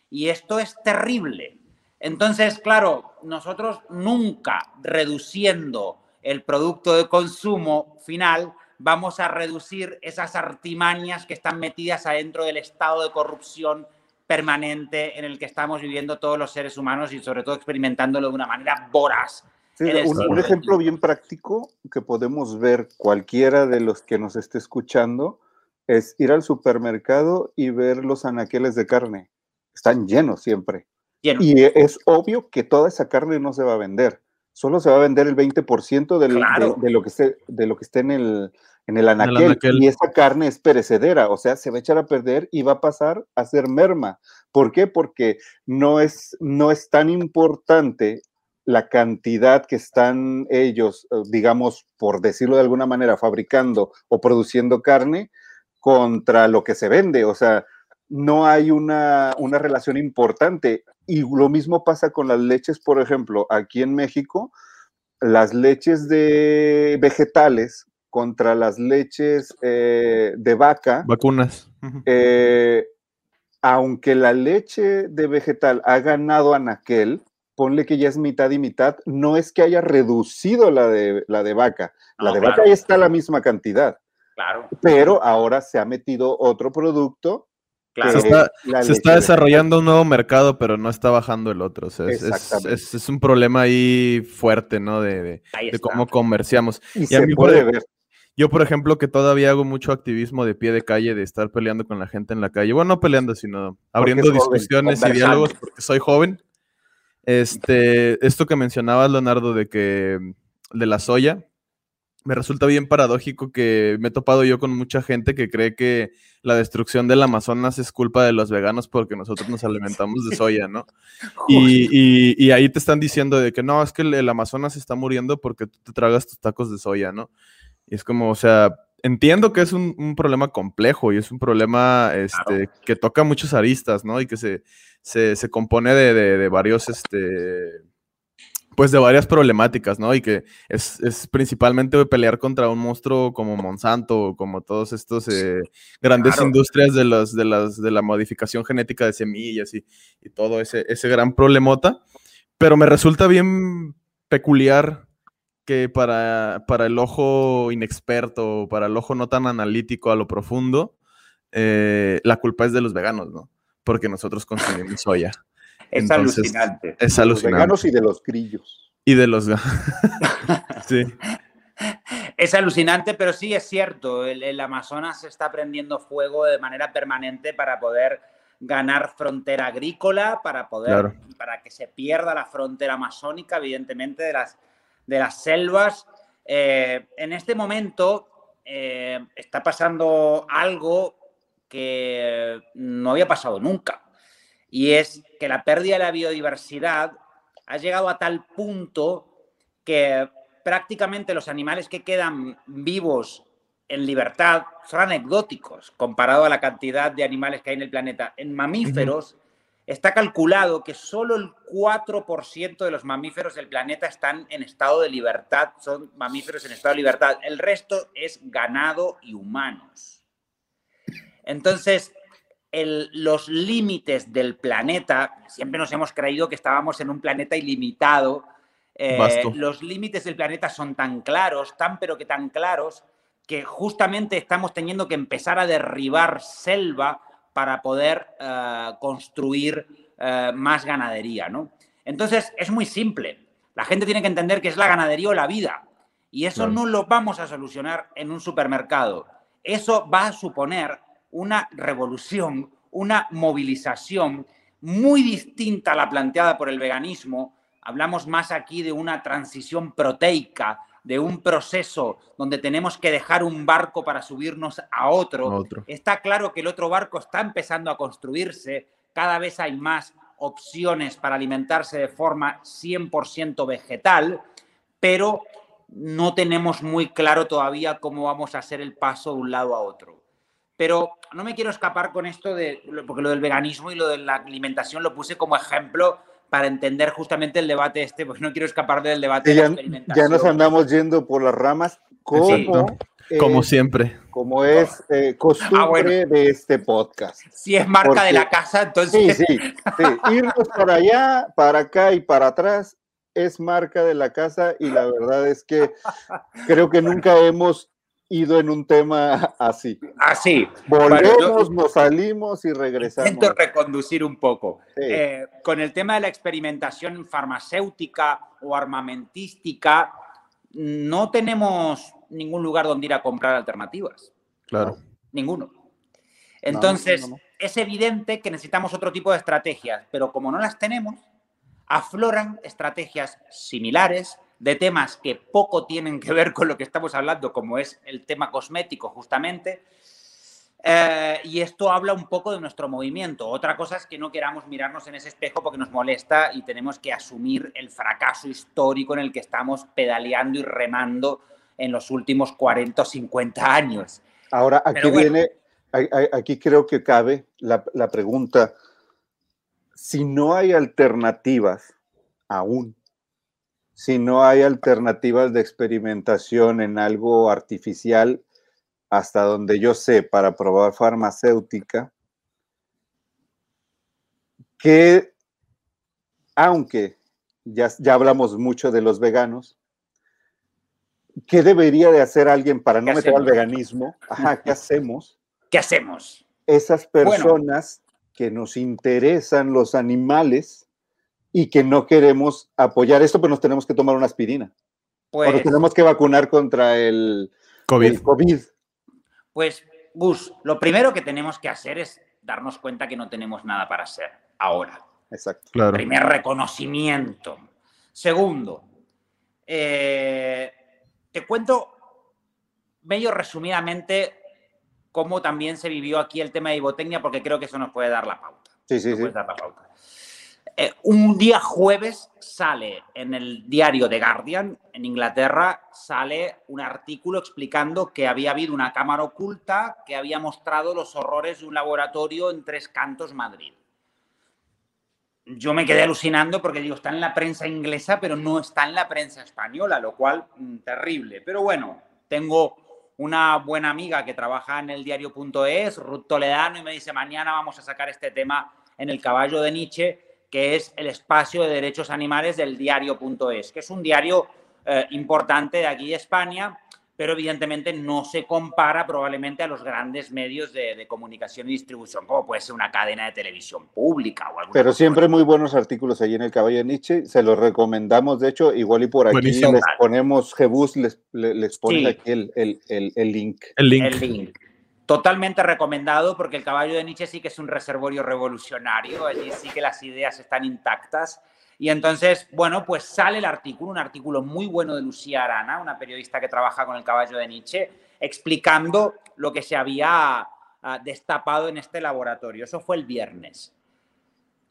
Y esto es terrible. Entonces, claro, nosotros nunca reduciendo el producto de consumo final vamos a reducir esas artimañas que están metidas adentro del estado de corrupción permanente en el que estamos viviendo todos los seres humanos y sobre todo experimentándolo de una manera voraz un, ejemplo bien práctico que podemos ver cualquiera de los que nos esté escuchando es ir al supermercado y ver los anaqueles de carne. Están llenos siempre. Y es obvio que toda esa carne no se va a vender. Solo se va a vender el 20% de, lo que esté, de lo que esté en el, en el anaquel, Y esa carne es perecedera, o sea, se va a echar a perder y va a pasar a ser merma. ¿Por qué? Porque no es, no es tan importante la cantidad que están ellos, eh, digamos, por decirlo de alguna manera, fabricando o produciendo carne contra lo que se vende. O sea, no hay una, una relación importante. Y lo mismo pasa con las leches, por ejemplo, aquí en México, las leches de vegetales contra las leches eh, de vaca. Vacunas. Eh, aunque la leche de vegetal ha ganado a Naquel, ponle que ya es mitad y mitad, no es que haya reducido la de, la de vaca. La de vaca ya está la misma cantidad. Claro. Pero ahora se ha metido otro producto. Claro. Se está, desarrollando un nuevo mercado, pero no está bajando el otro. es, un problema ahí fuerte, ¿no? De, cómo comerciamos. Y, se puede ver. Yo, por ejemplo, que todavía hago mucho activismo de pie de calle, de estar peleando con la gente en la calle. Bueno, no peleando, sino abriendo discusiones y diálogos porque soy joven. Este, esto que mencionabas, Leonardo, de que de la soya, me resulta bien paradójico que me he topado yo con mucha gente que cree que la destrucción del Amazonas es culpa de los veganos porque nosotros nos alimentamos de soya, ¿no? Y, ahí te están diciendo de que no, es que el, Amazonas está muriendo porque tú te tragas tus tacos de soya, ¿no? Y es como, o sea, entiendo que es un, problema complejo y es un problema este, que toca muchos aristas, ¿no? Y que se, se, compone de, varios, este, pues de varias problemáticas, ¿no? Y que es, principalmente pelear contra un monstruo como Monsanto, como todos estos eh, grandes industrias de, los, de, las, de la modificación genética de semillas y, y todo ese, ese gran problemota. Pero me resulta bien peculiar que para, para el ojo inexperto, para el ojo no tan analítico a lo profundo, eh, la culpa es de los veganos, ¿no? Porque nosotros consumimos soya. Es alucinante. Es alucinante. De los veganos y de los grillos. Y de los... sí. Es alucinante, pero sí es cierto. El, Amazonas se está prendiendo fuego de manera permanente para poder ganar frontera agrícola, para poder, para que se pierda la frontera amazónica, evidentemente, de las de las selvas. Eh, en este momento eh, está pasando algo que no había pasado nunca, y es que la pérdida de la biodiversidad ha llegado a tal punto que prácticamente los animales que quedan vivos en libertad son anecdóticos comparado a la cantidad de animales que hay en el planeta. En mamíferos, Está calculado que solo el 4% de los mamíferos del planeta están en estado de libertad, son mamíferos en estado de libertad. El resto es ganado y humanos. Entonces, los límites del planeta, siempre nos hemos creído que estábamos en un planeta ilimitado. Eh, los límites del planeta son tan claros, tan pero que tan claros, que justamente estamos teniendo que empezar a derribar selva para poder eh, construir eh, más ganadería, ¿no? Entonces, es muy simple. La gente tiene que entender que es la ganadería o la vida. Y eso no lo vamos a solucionar en un supermercado. Eso va a suponer una revolución, una movilización muy distinta a la planteada por el veganismo. Hablamos más aquí de una transición proteica, de un proceso donde tenemos que dejar un barco para subirnos a otro. Está claro que el otro barco está empezando a construirse, cada vez hay más opciones para alimentarse de forma 100% vegetal, pero no tenemos muy claro todavía cómo vamos a hacer el paso de un lado a otro. Pero no me quiero escapar con esto de, porque lo del veganismo y lo de la alimentación lo puse como ejemplo para entender justamente el debate este, pues no quiero escapar del debate de ya, la experimentación. Ya nos andamos yendo por las ramas, como, como siempre. Como es eh, costumbre ah, de este podcast. Si es marca de la casa, entonces... Sí, sí, sí. Irnos para allá, para acá y para atrás es marca de la casa y la verdad es que creo que nunca hemos ido en un tema así. Así. Volvemos, nos salimos y regresamos. Intento reconducir un poco. Eh, con el tema de la experimentación farmacéutica o armamentística, no tenemos ningún lugar donde ir a comprar alternativas. Claro. Ninguno. Entonces, es evidente que necesitamos otro tipo de estrategias, pero como no las tenemos, afloran estrategias similares de temas que poco tienen que ver con lo que estamos hablando, como es el tema cosmético justamente, eh, y esto habla un poco de nuestro movimiento. Otra cosa es que no queramos mirarnos en ese espejo porque nos molesta y tenemos que asumir el fracaso histórico en el que estamos pedaleando y remando en los últimos 40 o 50 años. Ahora, aquí viene, aquí creo que cabe la, la pregunta, si no hay alternativas aún, si no hay alternativas de experimentación en algo artificial, hasta donde yo sé, para probar farmacéutica, que aunque ya, ya hablamos mucho de los veganos, ¿qué debería de hacer alguien para no meter al veganismo? Ajá, ¿qué hacemos? ¿Qué hacemos? Esas personas que nos interesan los animales y que no queremos apoyar esto, pues nos tenemos que tomar una aspirina. Pues, o nos tenemos que vacunar contra el COVID. el COVID. Pues, Gus, lo primero que tenemos que hacer es darnos cuenta que no tenemos nada para hacer ahora. Exacto. Primer reconocimiento. Segundo, eh, te cuento medio resumidamente cómo también se vivió aquí el tema de ibotecnia, porque creo que eso nos puede dar la pauta. Sí, sí, sí. Dar la pauta. Eh, un día jueves sale en el diario The Guardian, en Inglaterra, sale un artículo explicando que había habido una cámara oculta que había mostrado los horrores de un laboratorio en Tres Cantos, Madrid. Yo me quedé alucinando porque digo, está en la prensa inglesa, pero no está en la prensa española, lo cual, mm, terrible. Pero bueno, tengo una buena amiga que trabaja en el diario.es, Ruth Toledano, y me dice, mañana vamos a sacar este tema en el caballo de Nietzsche que es el espacio de derechos animales del diario.es, que es un diario eh, importante de aquí de España, pero evidentemente no se compara probablemente a los grandes medios de, comunicación y distribución, como puede ser una cadena de televisión pública o algo. Pero siempre muy buenos artículos allí en el Caballo de Nietzsche, se los recomendamos, de hecho, igual y por aquí les ponemos, Jebus les, les pone aquí el, el, el, link. El link. El link. Totalmente recomendado porque el caballo de Nietzsche sí que es un reservorio revolucionario, allí sí que las ideas están intactas. Y entonces, bueno, pues sale el artículo, un artículo muy bueno de Lucía Arana, una periodista que trabaja con el caballo de Nietzsche, explicando lo que se había ah, destapado en este laboratorio. Eso fue el viernes.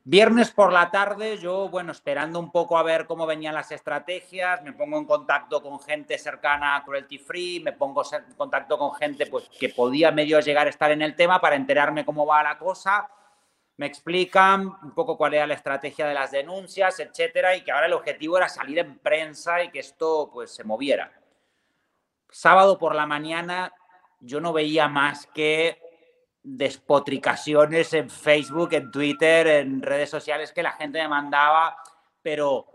Viernes por la tarde, yo, bueno, esperando un poco a ver cómo venían las estrategias, me pongo en contacto con gente cercana a Cruelty Free, me pongo en contacto con gente pues, que podía medio llegar a estar en el tema para enterarme cómo va la cosa. Me explican un poco cuál era la estrategia de las denuncias, etcétera, y que ahora el objetivo era salir en prensa y que esto pues se moviera. Sábado por la mañana yo no veía más que despotricaciones en Facebook, en Twitter, en redes sociales que la gente me mandaba, pero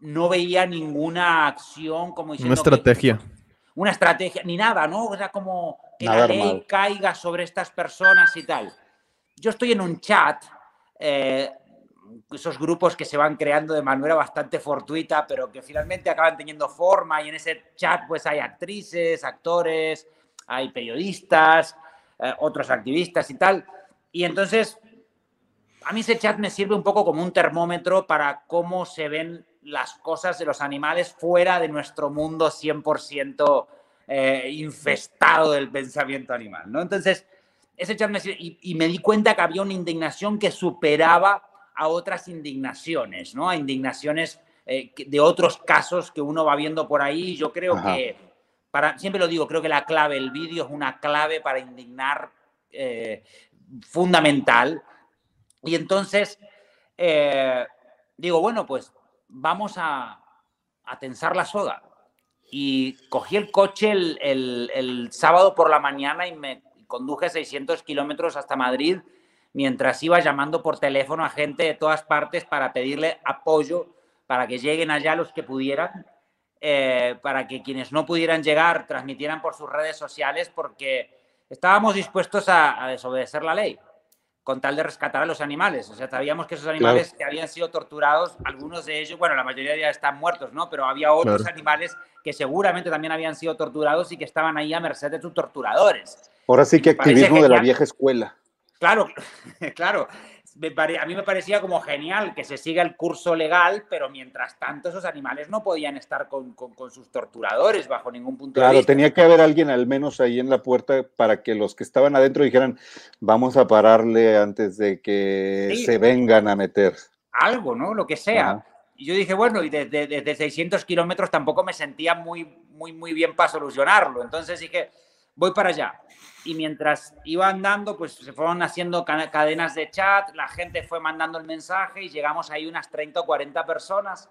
no veía ninguna acción como diciendo... Una estrategia. una estrategia, ni nada, ¿no? O sea, como que la ley caiga sobre estas personas y tal. Yo estoy en un chat, eh, esos grupos que se van creando de manera bastante fortuita, pero que finalmente acaban teniendo forma y en ese chat pues hay actrices, actores, hay periodistas, eh, otros activistas y tal. Y entonces, a mí ese chat me sirve un poco como un termómetro para cómo se ven las cosas de los animales fuera de nuestro mundo 100% eh, infestado del pensamiento animal, ¿no? Entonces, ese chat me sirve, y, me di cuenta que había una indignación que superaba a otras indignaciones, ¿no? A indignaciones eh, de otros casos que uno va viendo por ahí. Yo creo que siempre lo digo, creo que la clave, el vídeo es una clave para indignar eh, fundamental. Y entonces, eh, digo, bueno, pues vamos a, tensar la soga. Y cogí el coche el, sábado por la mañana y me conduje 600 kilómetros hasta Madrid mientras iba llamando por teléfono a gente de todas partes para pedirle apoyo para que lleguen allá los que pudieran eh, para que quienes no pudieran llegar transmitieran por sus redes sociales porque estábamos dispuestos a, desobedecer la ley. con tal de rescatar a los animales. O sea, sabíamos que esos animales que habían sido torturados, algunos de ellos, bueno, la mayoría ya están muertos, ¿no? Pero había otros animales que seguramente también habían sido torturados y que estaban ahí a merced de sus torturadores. Ahora sí que activismo de la vieja escuela. Claro, claro a mí me parecía como genial que se siga el curso legal, pero mientras tanto esos animales no podían estar con, sus torturadores bajo ningún punto de vista. Claro, tenía que haber alguien al menos ahí en la puerta para que los que estaban adentro dijeran, vamos a pararle antes de que se vengan a meter. Algo, ¿no? Lo que sea. Y yo dije, bueno, y desde, desde 600 kilómetros tampoco me sentía muy, muy, muy bien para solucionarlo. Entonces dije, voy para allá y mientras iba andando, pues se fueron haciendo cadenas de chat, la gente fue mandando el mensaje y llegamos ahí unas 30 o 40 personas.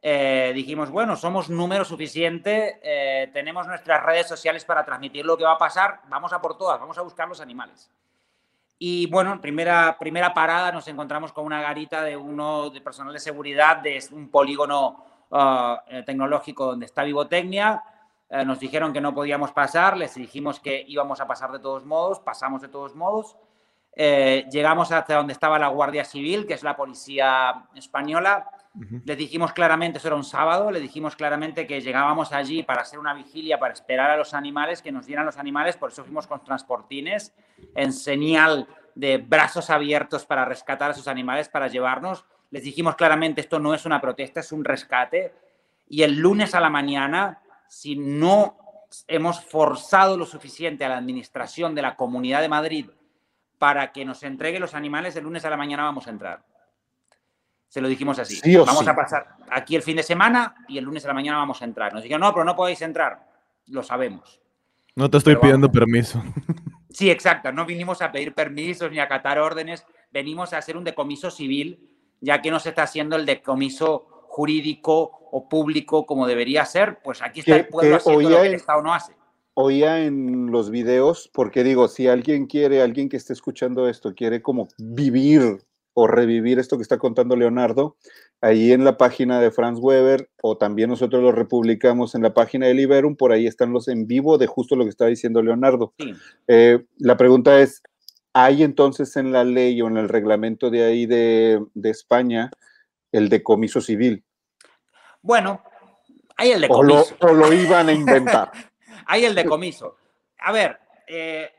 Eh, dijimos, bueno, somos número suficiente, eh, tenemos nuestras redes sociales para transmitir lo que va a pasar, vamos a por todas, vamos a buscar los animales. Y bueno, en primera, primera parada nos encontramos con una garita de uno de personal de seguridad de un polígono eh, tecnológico donde está Vivotecnia eh, nos dijeron que no podíamos pasar, les dijimos que íbamos a pasar de todos modos, pasamos de todos modos. Eh, llegamos hasta donde estaba la Guardia Civil, que es la policía española. Les dijimos claramente, eso era un sábado, le dijimos claramente que llegábamos allí para hacer una vigilia, para esperar a los animales, que nos dieran los animales, por eso fuimos con transportines, en señal de brazos abiertos para rescatar a sus animales, para llevarnos. Les dijimos claramente, esto no es una protesta, es un rescate. Y el lunes a la mañana si no hemos forzado lo suficiente a la administración de la Comunidad de Madrid para que nos entregue los animales, el lunes a la mañana vamos a entrar. Se lo dijimos así. vamos a pasar aquí el fin de semana y el lunes a la mañana vamos a entrar. Nos dijeron, no, pero no podéis entrar. Lo sabemos. No te estoy pidiendo permiso. Sí, exacto. No vinimos a pedir permisos ni a acatar órdenes. Venimos a hacer un decomiso civil, ya que no se está haciendo el decomiso jurídico o público como debería ser, pues aquí está el pueblo haciendo lo que el Estado no hace. Oía en los videos, porque digo, si alguien quiere, alguien que esté escuchando esto, quiere como vivir o revivir esto que está contando Leonardo, ahí en la página de Franz Weber, o también nosotros lo republicamos en la página de Liberum, por ahí están los en vivo de justo lo que está diciendo Leonardo. Eh, la pregunta es, ¿hay entonces en la ley o en el reglamento de ahí de, de España el decomiso civil? Bueno, hay el decomiso. O lo, iban a inventar. hay el decomiso. A ver, eh,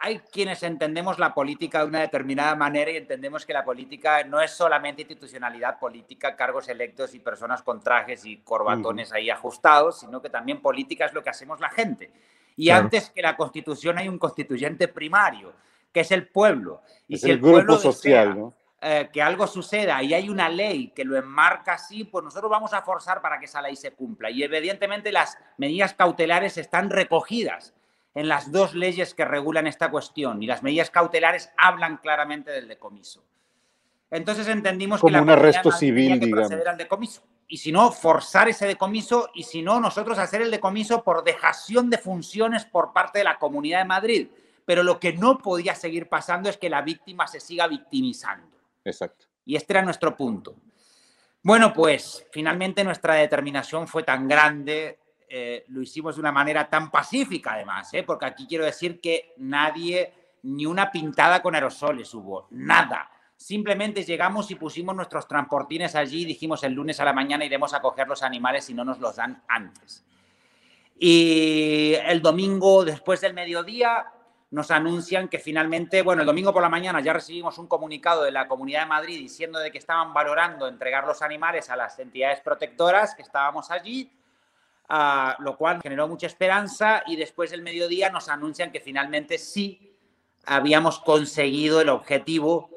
hay quienes entendemos la política de una determinada manera y entendemos que la política no es solamente institucionalidad política, cargos electos y personas con trajes y corbatones ahí ajustados, sino que también política es lo que hacemos la gente. Y antes que la constitución hay un constituyente primario, que es el pueblo. Y es si el, grupo social, ¿no? Eh, que algo suceda y hay una ley que lo enmarca así, pues nosotros vamos a forzar para que esa ley se cumpla. Y evidentemente las medidas cautelares están recogidas en las dos leyes que regulan esta cuestión y las medidas cautelares hablan claramente del decomiso. Entonces entendimos que la un arresto civil, que proceder al decomiso. Y si no, forzar ese decomiso y si no, nosotros hacer el decomiso por dejación de funciones por parte de la Comunidad de Madrid. Pero lo que no podía seguir pasando es que la víctima se siga victimizando. Exacto. Y este era nuestro punto. Bueno, pues finalmente nuestra determinación fue tan grande, eh, lo hicimos de una manera tan pacífica además, ¿eh? porque aquí quiero decir que nadie, ni una pintada con aerosoles hubo, nada. Simplemente llegamos y pusimos nuestros transportines allí y dijimos el lunes a la mañana iremos a coger los animales si no nos los dan antes. Y el domingo después del mediodía nos anuncian que finalmente, bueno, el domingo por la mañana ya recibimos un comunicado de la Comunidad de Madrid diciendo de que estaban valorando entregar los animales a las entidades protectoras que estábamos allí, lo cual generó mucha esperanza y después del mediodía nos anuncian que finalmente sí habíamos conseguido el objetivo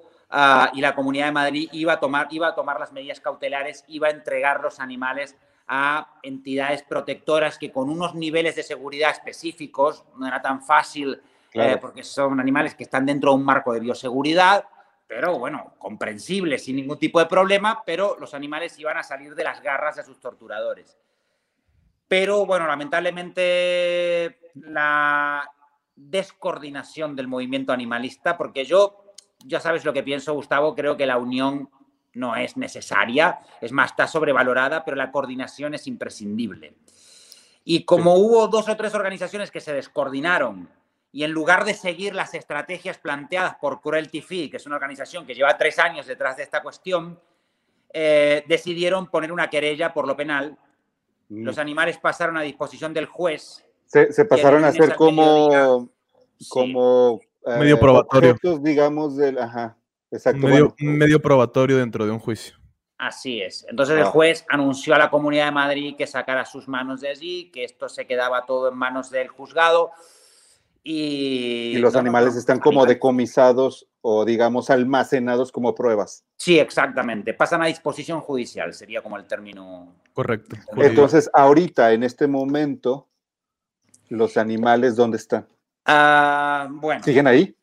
y la Comunidad de Madrid iba a, tomar, iba a tomar las medidas cautelares, iba a entregar los animales a entidades protectoras que con unos niveles de seguridad específicos, no era tan fácil eh, porque son animales que están dentro de un marco de bioseguridad, pero bueno, comprensible, sin ningún tipo de problema, pero los animales iban a salir de las garras de sus torturadores. Pero bueno, lamentablemente la descoordinación del movimiento animalista, porque yo, ya sabes lo que pienso, Gustavo, creo que la unión no es necesaria, es más, está sobrevalorada, pero la coordinación es imprescindible. Y como hubo dos o tres organizaciones que se descoordinaron y en lugar de seguir las estrategias planteadas por Cruelty Free, que es una organización que lleva tres años detrás de esta cuestión, eh, decidieron poner una querella por lo penal. Mm. Los animales pasaron a disposición del juez. Se, pasaron a hacer como, como eh, medio probatorio. digamos, del, ajá, exacto. Medio, medio probatorio dentro de un juicio. Así es. Entonces el ah. juez anunció a la Comunidad de Madrid que sacara sus manos de allí, que esto se quedaba todo en manos del juzgado. Y, los animales están como decomisados o digamos almacenados como pruebas. Sí, exactamente. Pasan a disposición judicial, sería como el término. Correcto. Entonces, ahorita, en este momento, los animales, ¿dónde están? Ah, bueno. ¿Siguen ahí?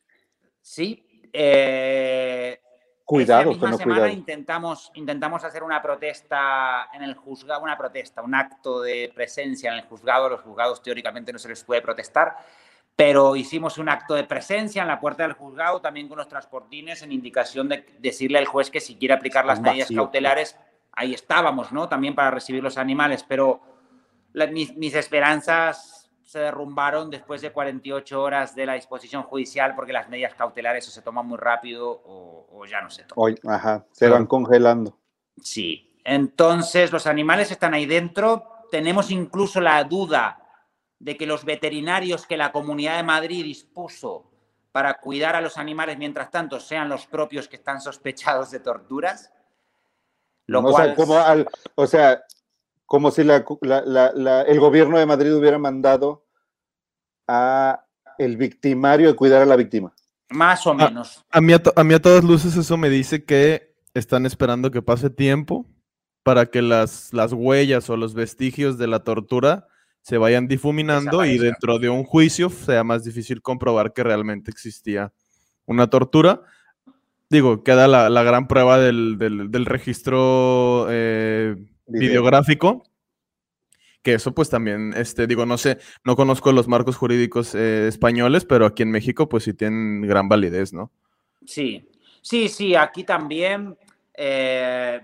Sí. Eh, cuidado, con semana Intentamos, intentamos hacer una protesta en el juzgado, una protesta, un acto de presencia en el juzgado. Los juzgados teóricamente no se les puede protestar pero hicimos un acto de presencia en la puerta del juzgado, también con los transportines, en indicación de decirle al juez que si quiere aplicar las medidas cautelares, ahí estábamos, ¿no? También para recibir los animales, pero mis, esperanzas se derrumbaron después de 48 horas de la disposición judicial porque las medidas cautelares o se toman muy rápido o, ya no se toman. Hoy, ajá, se van congelando. Sí, entonces los animales están ahí dentro, tenemos incluso la duda de que los veterinarios que la Comunidad de Madrid dispuso para cuidar a los animales mientras tanto sean los propios que están sospechados de torturas. Lo o, sea, como o sea, como si el gobierno de Madrid hubiera mandado a el victimario de cuidar a la víctima. Más o menos. A, mí, a, mí a todas luces eso me dice que están esperando que pase tiempo para que las, las huellas o los vestigios de la tortura se vayan difuminando y dentro de un juicio sea más difícil comprobar que realmente existía una tortura. Digo, queda la, gran prueba del, registro eh, videográfico, que eso pues también, este, digo, no sé, no conozco los marcos jurídicos eh, españoles, pero aquí en México pues sí tienen gran validez, ¿no? Sí, sí, sí, aquí también. Eh,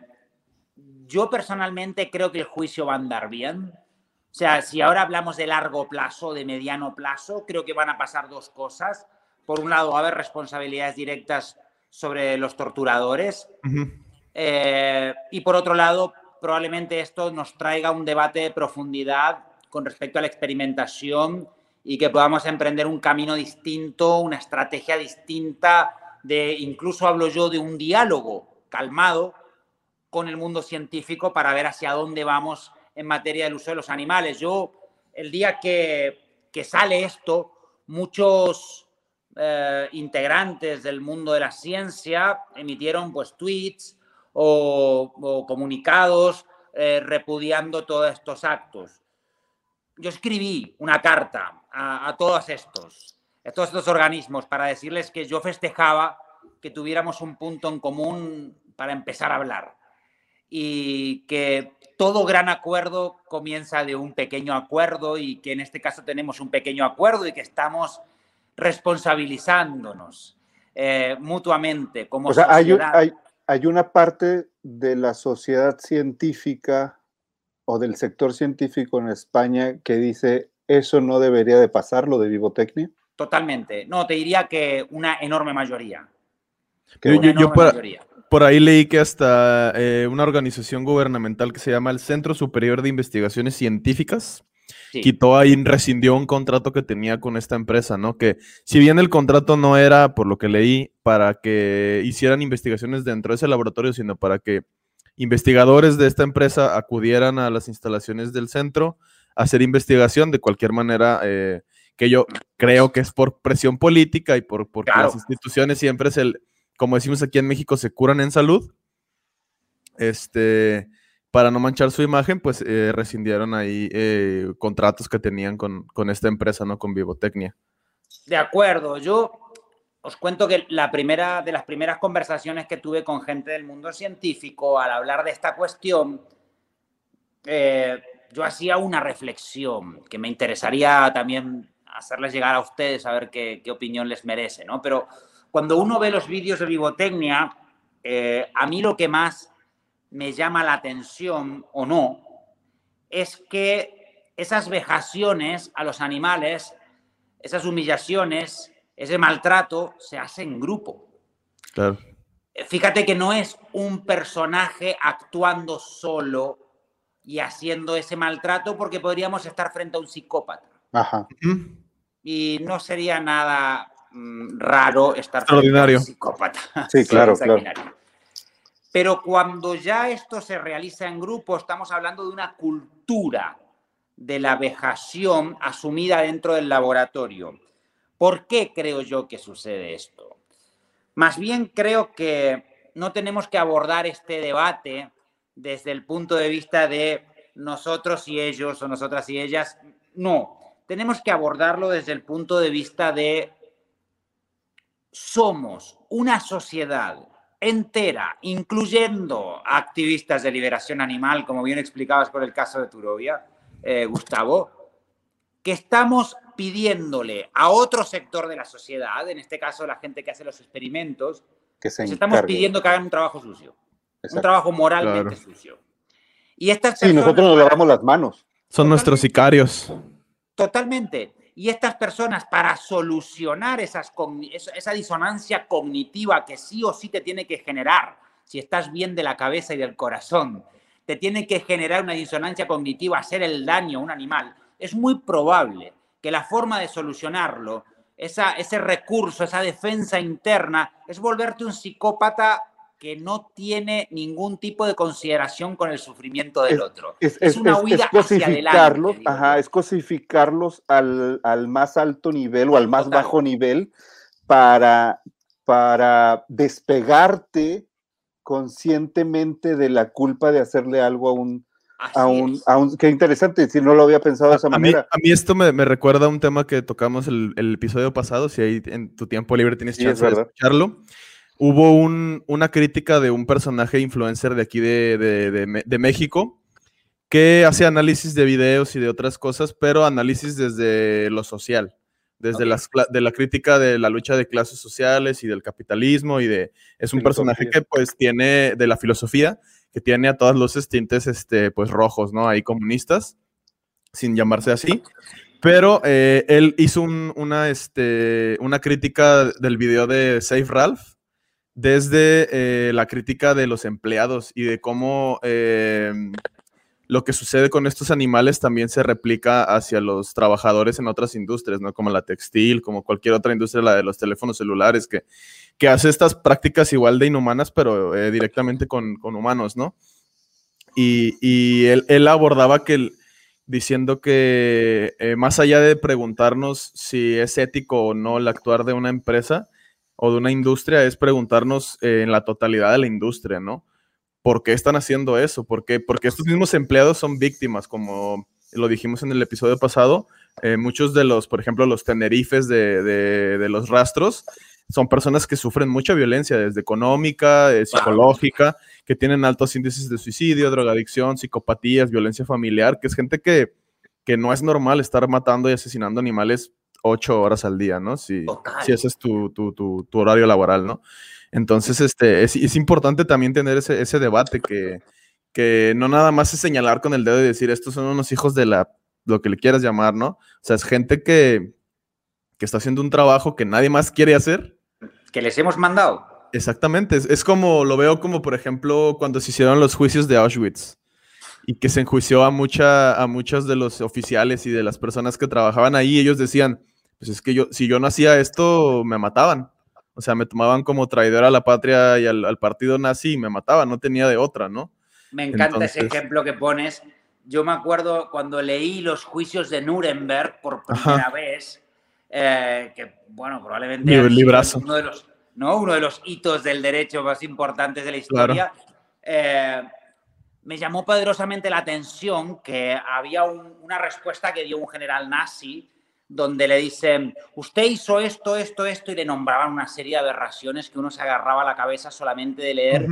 yo personalmente creo que el juicio va a andar bien. O sea, si ahora hablamos de largo plazo, de mediano plazo, creo que van a pasar dos cosas. Por un lado, va a haber responsabilidades directas sobre los torturadores. Eh, y por otro lado, probablemente esto nos traiga un debate de profundidad con respecto a la experimentación y que podamos emprender un camino distinto, una estrategia distinta, de incluso hablo yo de un diálogo calmado con el mundo científico para ver hacia dónde vamos en materia del uso de los animales. Yo, el día que, sale esto, muchos eh, integrantes del mundo de la ciencia emitieron pues tweets o, comunicados eh, repudiando todos estos actos. Yo escribí una carta a, a todos estos, a todos estos organismos para decirles que yo festejaba que tuviéramos un punto en común para empezar a hablar y que todo gran acuerdo comienza de un pequeño acuerdo y que en este caso tenemos un pequeño acuerdo y que estamos responsabilizándonos eh, mutuamente como o sea, Hay, hay, una parte de la sociedad científica o del sector científico en España que dice eso no debería de pasar, lo de vivotecnia. Totalmente. No, te diría que una enorme mayoría. Una enorme mayoría por ahí leí que hasta eh, una organización gubernamental que se llama el Centro Superior de Investigaciones Científicas quitó ahí, rescindió un contrato que tenía con esta empresa, ¿no? Que si bien el contrato no era, por lo que leí, para que hicieran investigaciones dentro de ese laboratorio, sino para que investigadores de esta empresa acudieran a las instalaciones del centro a hacer investigación de cualquier manera. Eh, que yo creo que es por presión política y por porque las instituciones siempre es el, como decimos aquí en México, se curan en salud. Este, para no manchar su imagen, pues eh, rescindieron ahí eh, contratos que tenían con, esta empresa, ¿no? Con Vivotecnia. De acuerdo, yo os cuento que la primera de las primeras conversaciones que tuve con gente del mundo científico al hablar de esta cuestión, eh, yo hacía una reflexión que me interesaría también hacerles llegar a ustedes a ver qué, qué opinión les merece, ¿no? Pero cuando uno ve los vídeos de Vivotecnia, eh, a mí lo que más me llama la atención o no es que esas vejaciones a los animales esas humillaciones, ese maltrato se hace en grupo. Claro. Fíjate que no es un personaje actuando solo y haciendo ese maltrato porque podríamos estar frente a un psicópata. Ajá. Y no sería nada raro estar frente a un psicópata. Sí, claro, claro. Pero cuando ya esto se realiza en grupo, estamos hablando de una cultura de la vejación asumida dentro del laboratorio. ¿Por qué creo yo que sucede esto? Más bien creo que no tenemos que abordar este debate desde el punto de vista de nosotros y ellos o nosotras y ellas. No, tenemos que abordarlo desde el punto de vista de somos una sociedad entera, incluyendo activistas de liberación animal, como bien explicabas con el caso de Turovia, eh, Gustavo, que estamos pidiéndole a otro sector de la sociedad, en este caso la gente que hace los experimentos, que se estamos pidiendo que hagan un trabajo sucio, un trabajo moralmente sucio. Y estas sí, nosotros nos lavamos las manos. Son nuestros sicarios. Totalmente. Y estas personas, para solucionar esas, esa disonancia cognitiva que sí o sí te tiene que generar, si estás bien de la cabeza y del corazón, te tiene que generar una disonancia cognitiva, hacer el daño a un animal, es muy probable que la forma de solucionarlo, ese recurso, esa defensa interna, es volverte un psicópata que no tiene ningún tipo de consideración con el sufrimiento del otro. Es, una huida hacia adelante. Ajá, es cosificarlos al, al, más alto nivel o al más bajo nivel para, para despegarte conscientemente de la culpa de hacerle algo a un, a un, a un, qué interesante, si no lo había pensado de esa manera. a mí esto me, me, recuerda a un tema que tocamos el, el, episodio pasado, si ahí en tu tiempo libre tienes chance de escucharlo. Hubo un, una crítica de un personaje influencer de aquí de, de, de, México que hace análisis de videos y de otras cosas, pero análisis desde lo social, desde las, de la crítica de la lucha de clases sociales y del capitalismo y de... Es un personaje que pues tiene de la filosofía, que tiene a todas los tintes este, pues rojos, ¿no? Ahí comunistas, sin llamarse así. Pero eh, él hizo una, este, una crítica del video de Safe Ralph, desde eh, la crítica de los empleados y de cómo eh, lo que sucede con estos animales también se replica hacia los trabajadores en otras industrias, ¿no? Como la textil, como cualquier otra industria, la de los teléfonos celulares, que, que hace estas prácticas igual de inhumanas, pero eh, directamente con, humanos, ¿no? Y, él, abordaba que, diciendo que más allá de preguntarnos si es ético o no el actuar de una empresa, o de una industria es preguntarnos eh, en la totalidad de la industria, ¿no? ¿Por qué están haciendo eso? ¿Por qué? Porque estos mismos empleados son víctimas, como lo dijimos en el episodio pasado. Eh, muchos de los, por ejemplo, los tenerifes de, de, los rastros, son personas que sufren mucha violencia, desde económica, eh, psicológica, que tienen altos índices de suicidio, drogadicción, psicopatías, violencia familiar, que es gente que, que no es normal estar matando y asesinando animales ocho horas al día, ¿no? Si, si ese es tu, tu, tu, horario laboral, ¿no? Entonces, este, es, es importante también tener ese, ese debate que, que no nada más es señalar con el dedo y decir, estos son unos hijos de la, lo que le quieras llamar, ¿no? O sea, es gente que, que está haciendo un trabajo que nadie más quiere hacer. Que les hemos mandado. Exactamente, es, es como, lo veo como, por ejemplo, cuando se hicieron los juicios de Auschwitz y que se enjuició a, mucha, a muchos de los oficiales y de las personas que trabajaban ahí. Ellos decían, pues es que yo, si yo no hacía esto, me mataban. O sea, me tomaban como traidor a la patria y al, partido nazi y me mataban, no tenía de otra, ¿no? Me encanta ese ejemplo que pones. Yo me acuerdo cuando leí los juicios de Nuremberg por primera vez, eh, que, bueno, probablemente uno de los, ¿no? uno de los hitos del derecho más importantes de la historia. Eh, me llamó poderosamente la atención que había una respuesta que dio un general nazi donde le dicen, usted hizo esto, esto, esto, y le nombraban una serie de aberraciones que uno se agarraba a la cabeza solamente de leer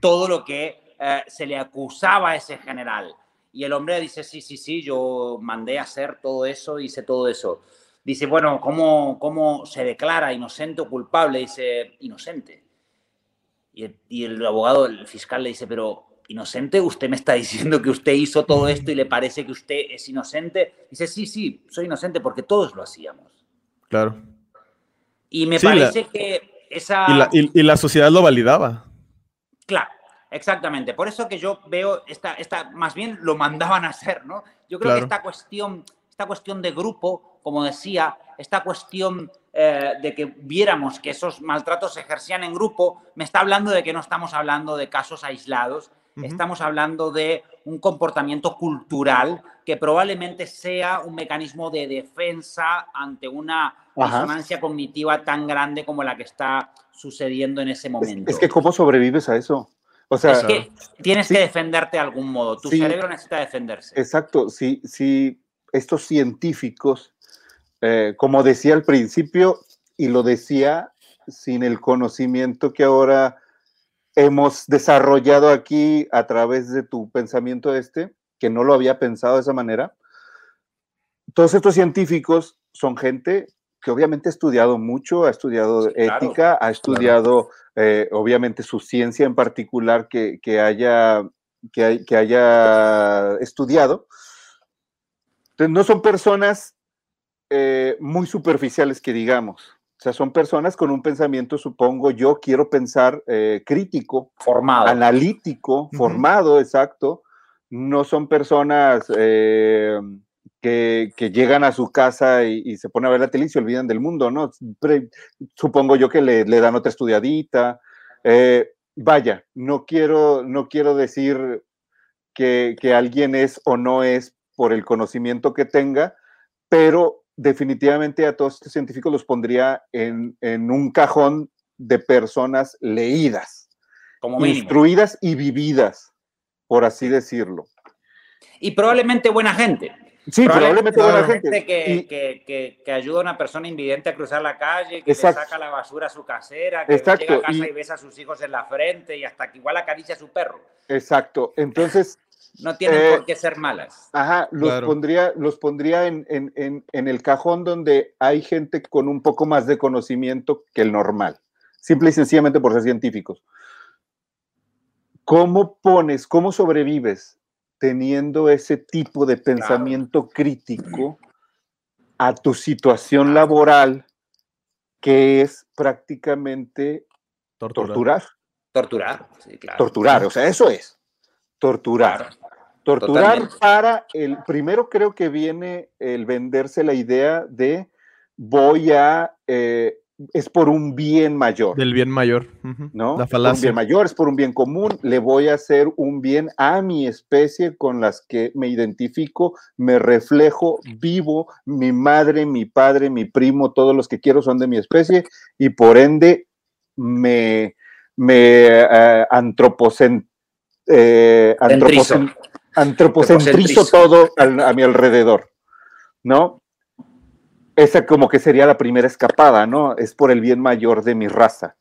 todo lo que eh, se le acusaba a ese general. Y el hombre dice, sí, sí, sí, yo mandé a hacer todo eso, hice todo eso. Dice, bueno, ¿cómo, cómo se declara inocente o culpable? Dice, inocente. Y y el abogado, el fiscal le dice, pero inocente, usted me está diciendo que usted hizo todo esto y le parece que usted es inocente. Dice, sí, sí, soy inocente porque todos lo hacíamos. Claro. Y me parece que esa... Y la, sociedad lo validaba. Claro, exactamente. Por eso que yo veo, esta, esta, más bien lo mandaban a hacer, ¿no? Yo creo que esta cuestión, esta cuestión de grupo, como decía, esta cuestión eh, de que viéramos que esos maltratos se ejercían en grupo, me está hablando de que no estamos hablando de casos aislados, estamos hablando de un comportamiento cultural que probablemente sea un mecanismo de defensa ante una disonancia cognitiva tan grande como la que está sucediendo en ese momento. Es, que ¿cómo sobrevives a eso? O sea, es que tienes que defenderte de algún modo. Tu cerebro necesita defenderse. Exacto. Si, si estos científicos, eh, como decía al principio, y lo decía sin el conocimiento que ahora hemos desarrollado aquí a través de tu pensamiento este, que no lo había pensado de esa manera. Todos estos científicos son gente que obviamente ha estudiado mucho, ha estudiado ética, ha estudiado eh, obviamente su ciencia en particular que, haya, que, que haya estudiado. Entonces, no son personas eh, muy superficiales que digamos. O sea, son personas con un pensamiento, supongo yo, quiero pensar eh, crítico, formado, analítico, formado, exacto. No son personas eh, que, llegan a su casa y, se ponen a ver la tele y se olvidan del mundo, ¿no? supongo yo que le, dan otra estudiadita. Eh, vaya, no quiero, no quiero decir que, que alguien es o no es por el conocimiento que tenga, pero definitivamente a todos estos científicos los pondría en, un cajón de personas leídas, instruidas y vividas, por así decirlo. Y probablemente buena gente. Sí, probablemente, buena gente. Que, que, ayuda a una persona invidente a cruzar la calle, que le saca la basura a su casera, que llega a casa y, y, besa a sus hijos en la frente y hasta que igual acaricia a su perro. Exacto. Entonces, no tienen eh, por qué ser malas. Ajá, los pondría, los pondría en, el cajón donde hay gente con un poco más de conocimiento que el normal, simple y sencillamente por ser científicos. ¿Cómo pones, cómo sobrevives teniendo ese tipo de pensamiento crítico a tu situación laboral que es prácticamente torturar? Torturar, sí, claro. Torturar, o sea, eso es torturar. Torturar para el, primero creo que viene el venderse la idea de voy a, eh, es por un bien mayor. Del bien mayor, ¿no? La falacia. un bien mayor, es por un bien común, le voy a hacer un bien a mi especie con las que me identifico, me reflejo, vivo, mi madre, mi padre, mi primo, todos los que quiero son de mi especie y por ende me, me uh, eh, antropocentrizo todo a, mi alrededor, ¿no? Esa como que sería la primera escapada, ¿no? Es por el bien mayor de mi raza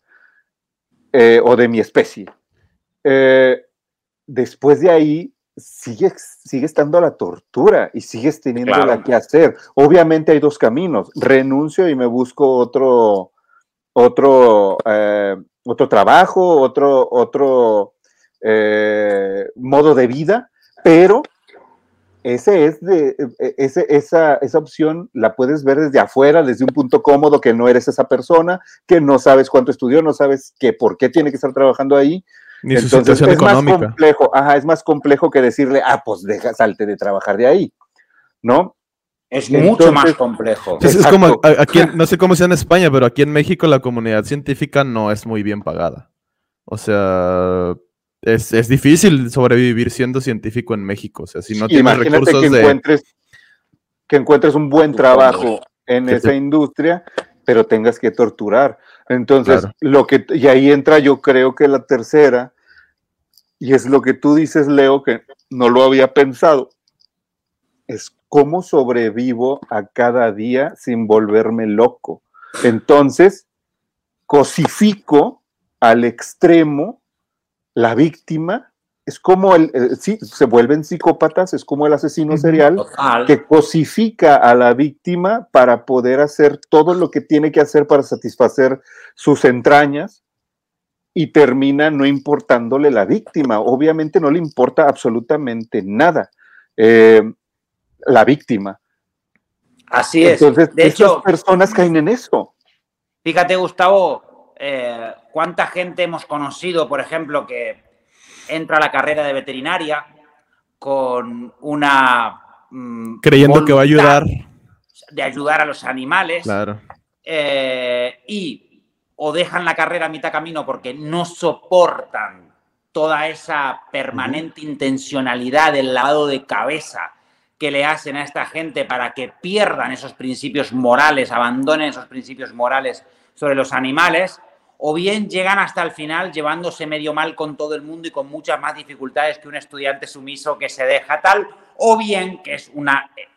eh, o de mi especie. Eh, después de ahí, sigue, sigue estando la tortura y sigues teniendo la que hacer. Obviamente hay dos caminos. Renuncio y me busco otro, otro, eh, otro trabajo, otro, otro modo de vida pero ese es de, e, ese, esa, esa opción la puedes ver desde afuera, desde un punto cómodo, que no eres esa persona, que no sabes cuánto estudió, no sabes que por qué tiene que estar trabajando ahí. Ni Entonces, su situación es económica. más complejo, ajá, es más complejo que decirle, ah, pues deja, salte de trabajar de ahí, ¿no? Es mucho más complejo. Es, es como aquí, no sé cómo sea en España, pero aquí en México la comunidad científica no es muy bien pagada. O sea, es, difícil sobrevivir siendo científico en México. O sea, si no tienes recursos que encuentres, que encuentres un buen trabajo en esa industria, pero tengas que torturar. Entonces, lo que, y ahí entra yo creo que la tercera, y es lo que tú dices, Leo, que no lo había pensado, es cómo sobrevivo a cada día sin volverme loco. Entonces, cosifico al extremo la víctima es como el, eh, sí, se vuelven psicópatas, es como el asesino serial que cosifica a la víctima para poder hacer todo lo que tiene que hacer para satisfacer sus entrañas y termina no importándole la víctima. Obviamente no le importa absolutamente nada eh, la víctima. Así es. Entonces, de hecho, personas caen en eso. Fíjate, Gustavo, eh, cuánta gente hemos conocido, por ejemplo, que entra a la carrera de veterinaria con una... Mm, Creyendo que va a ayudar. De ayudar a los animales. Claro. Eh, y o dejan la carrera a mitad camino porque no soportan toda esa permanente intencionalidad del lavado de cabeza que le hacen a esta gente para que pierdan esos principios morales, abandonen esos principios morales sobre los animales, o bien llegan hasta el final llevándose medio mal con todo el mundo y con muchas más dificultades que un estudiante sumiso que se deja tal, o bien, que es una eh,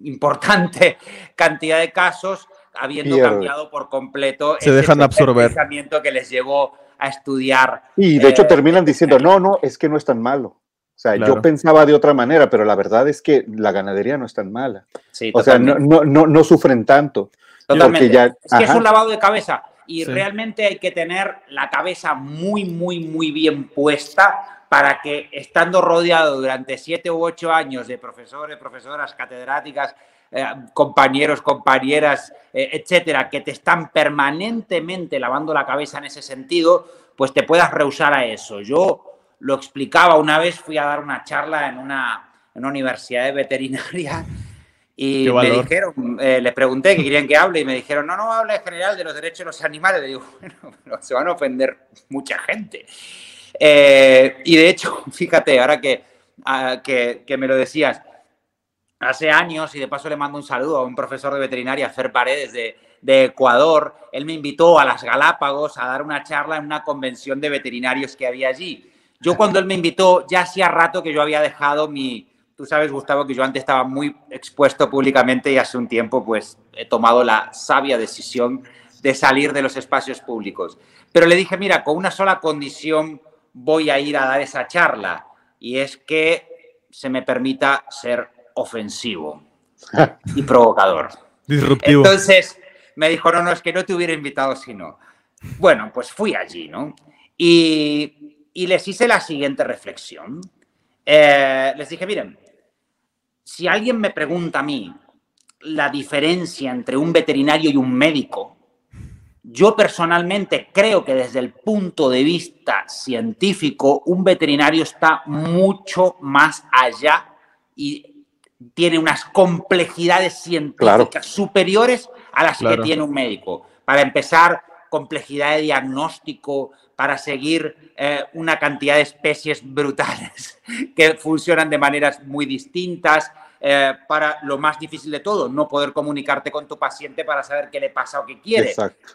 importante cantidad de casos, habiendo cambiado por completo se dejan absorber. pensamiento que les llevó a estudiar. Y de hecho eh, terminan diciendo, no, no, es que no es tan malo. O sea, yo pensaba de otra manera, pero la verdad es que la ganadería no es tan mala. o sea, no, no, no, sufren tanto. Totalmente. Ya, es que es un lavado de cabeza y realmente hay que tener la cabeza muy, muy, muy bien puesta para que estando rodeado durante siete u ocho años de profesores, profesoras, catedráticas, eh, compañeros, compañeras, eh, etcétera, que te están permanentemente lavando la cabeza en ese sentido, pues te puedas rehusar a eso. Yo lo explicaba una vez, fui a dar una charla en una, universidad de veterinaria y me dijeron, eh, les pregunté que querían que hable y me dijeron, no, no, habla en general de los derechos de los animales. Le digo, bueno, se van a ofender mucha gente. y de hecho, fíjate, ahora ah, que, que me lo decías, hace años, y de paso le mando un saludo a un profesor de veterinaria, Fer Paredes, de, Ecuador. Él me invitó a las Galápagos a dar una charla en una convención de veterinarios que había allí. Yo cuando él me invitó, ya hacía rato que yo había dejado mi... Tú sabes, Gustavo, que yo antes estaba muy expuesto públicamente y hace un tiempo pues he tomado la sabia decisión de salir de los espacios públicos. Pero le dije, mira, con una sola condición voy a ir a dar esa charla y es que se me permita ser ofensivo y provocador. Disruptivo. Entonces me dijo, no, no, es que no te hubiera invitado si no. Bueno, pues fui allí, ¿no? Y, y les hice la siguiente reflexión. Eh, les dije, miren, si alguien me pregunta a mí la diferencia entre un veterinario y un médico, yo personalmente creo que desde el punto de vista científico, un veterinario está mucho más allá y tiene unas complejidades científicas superiores a las que tiene un médico. Para empezar, complejidad de diagnóstico, para seguir eh, una cantidad de especies brutales que funcionan de maneras muy distintas. Eh, para lo más difícil de todo, no poder comunicarte con tu paciente para saber qué le pasa o qué quiere.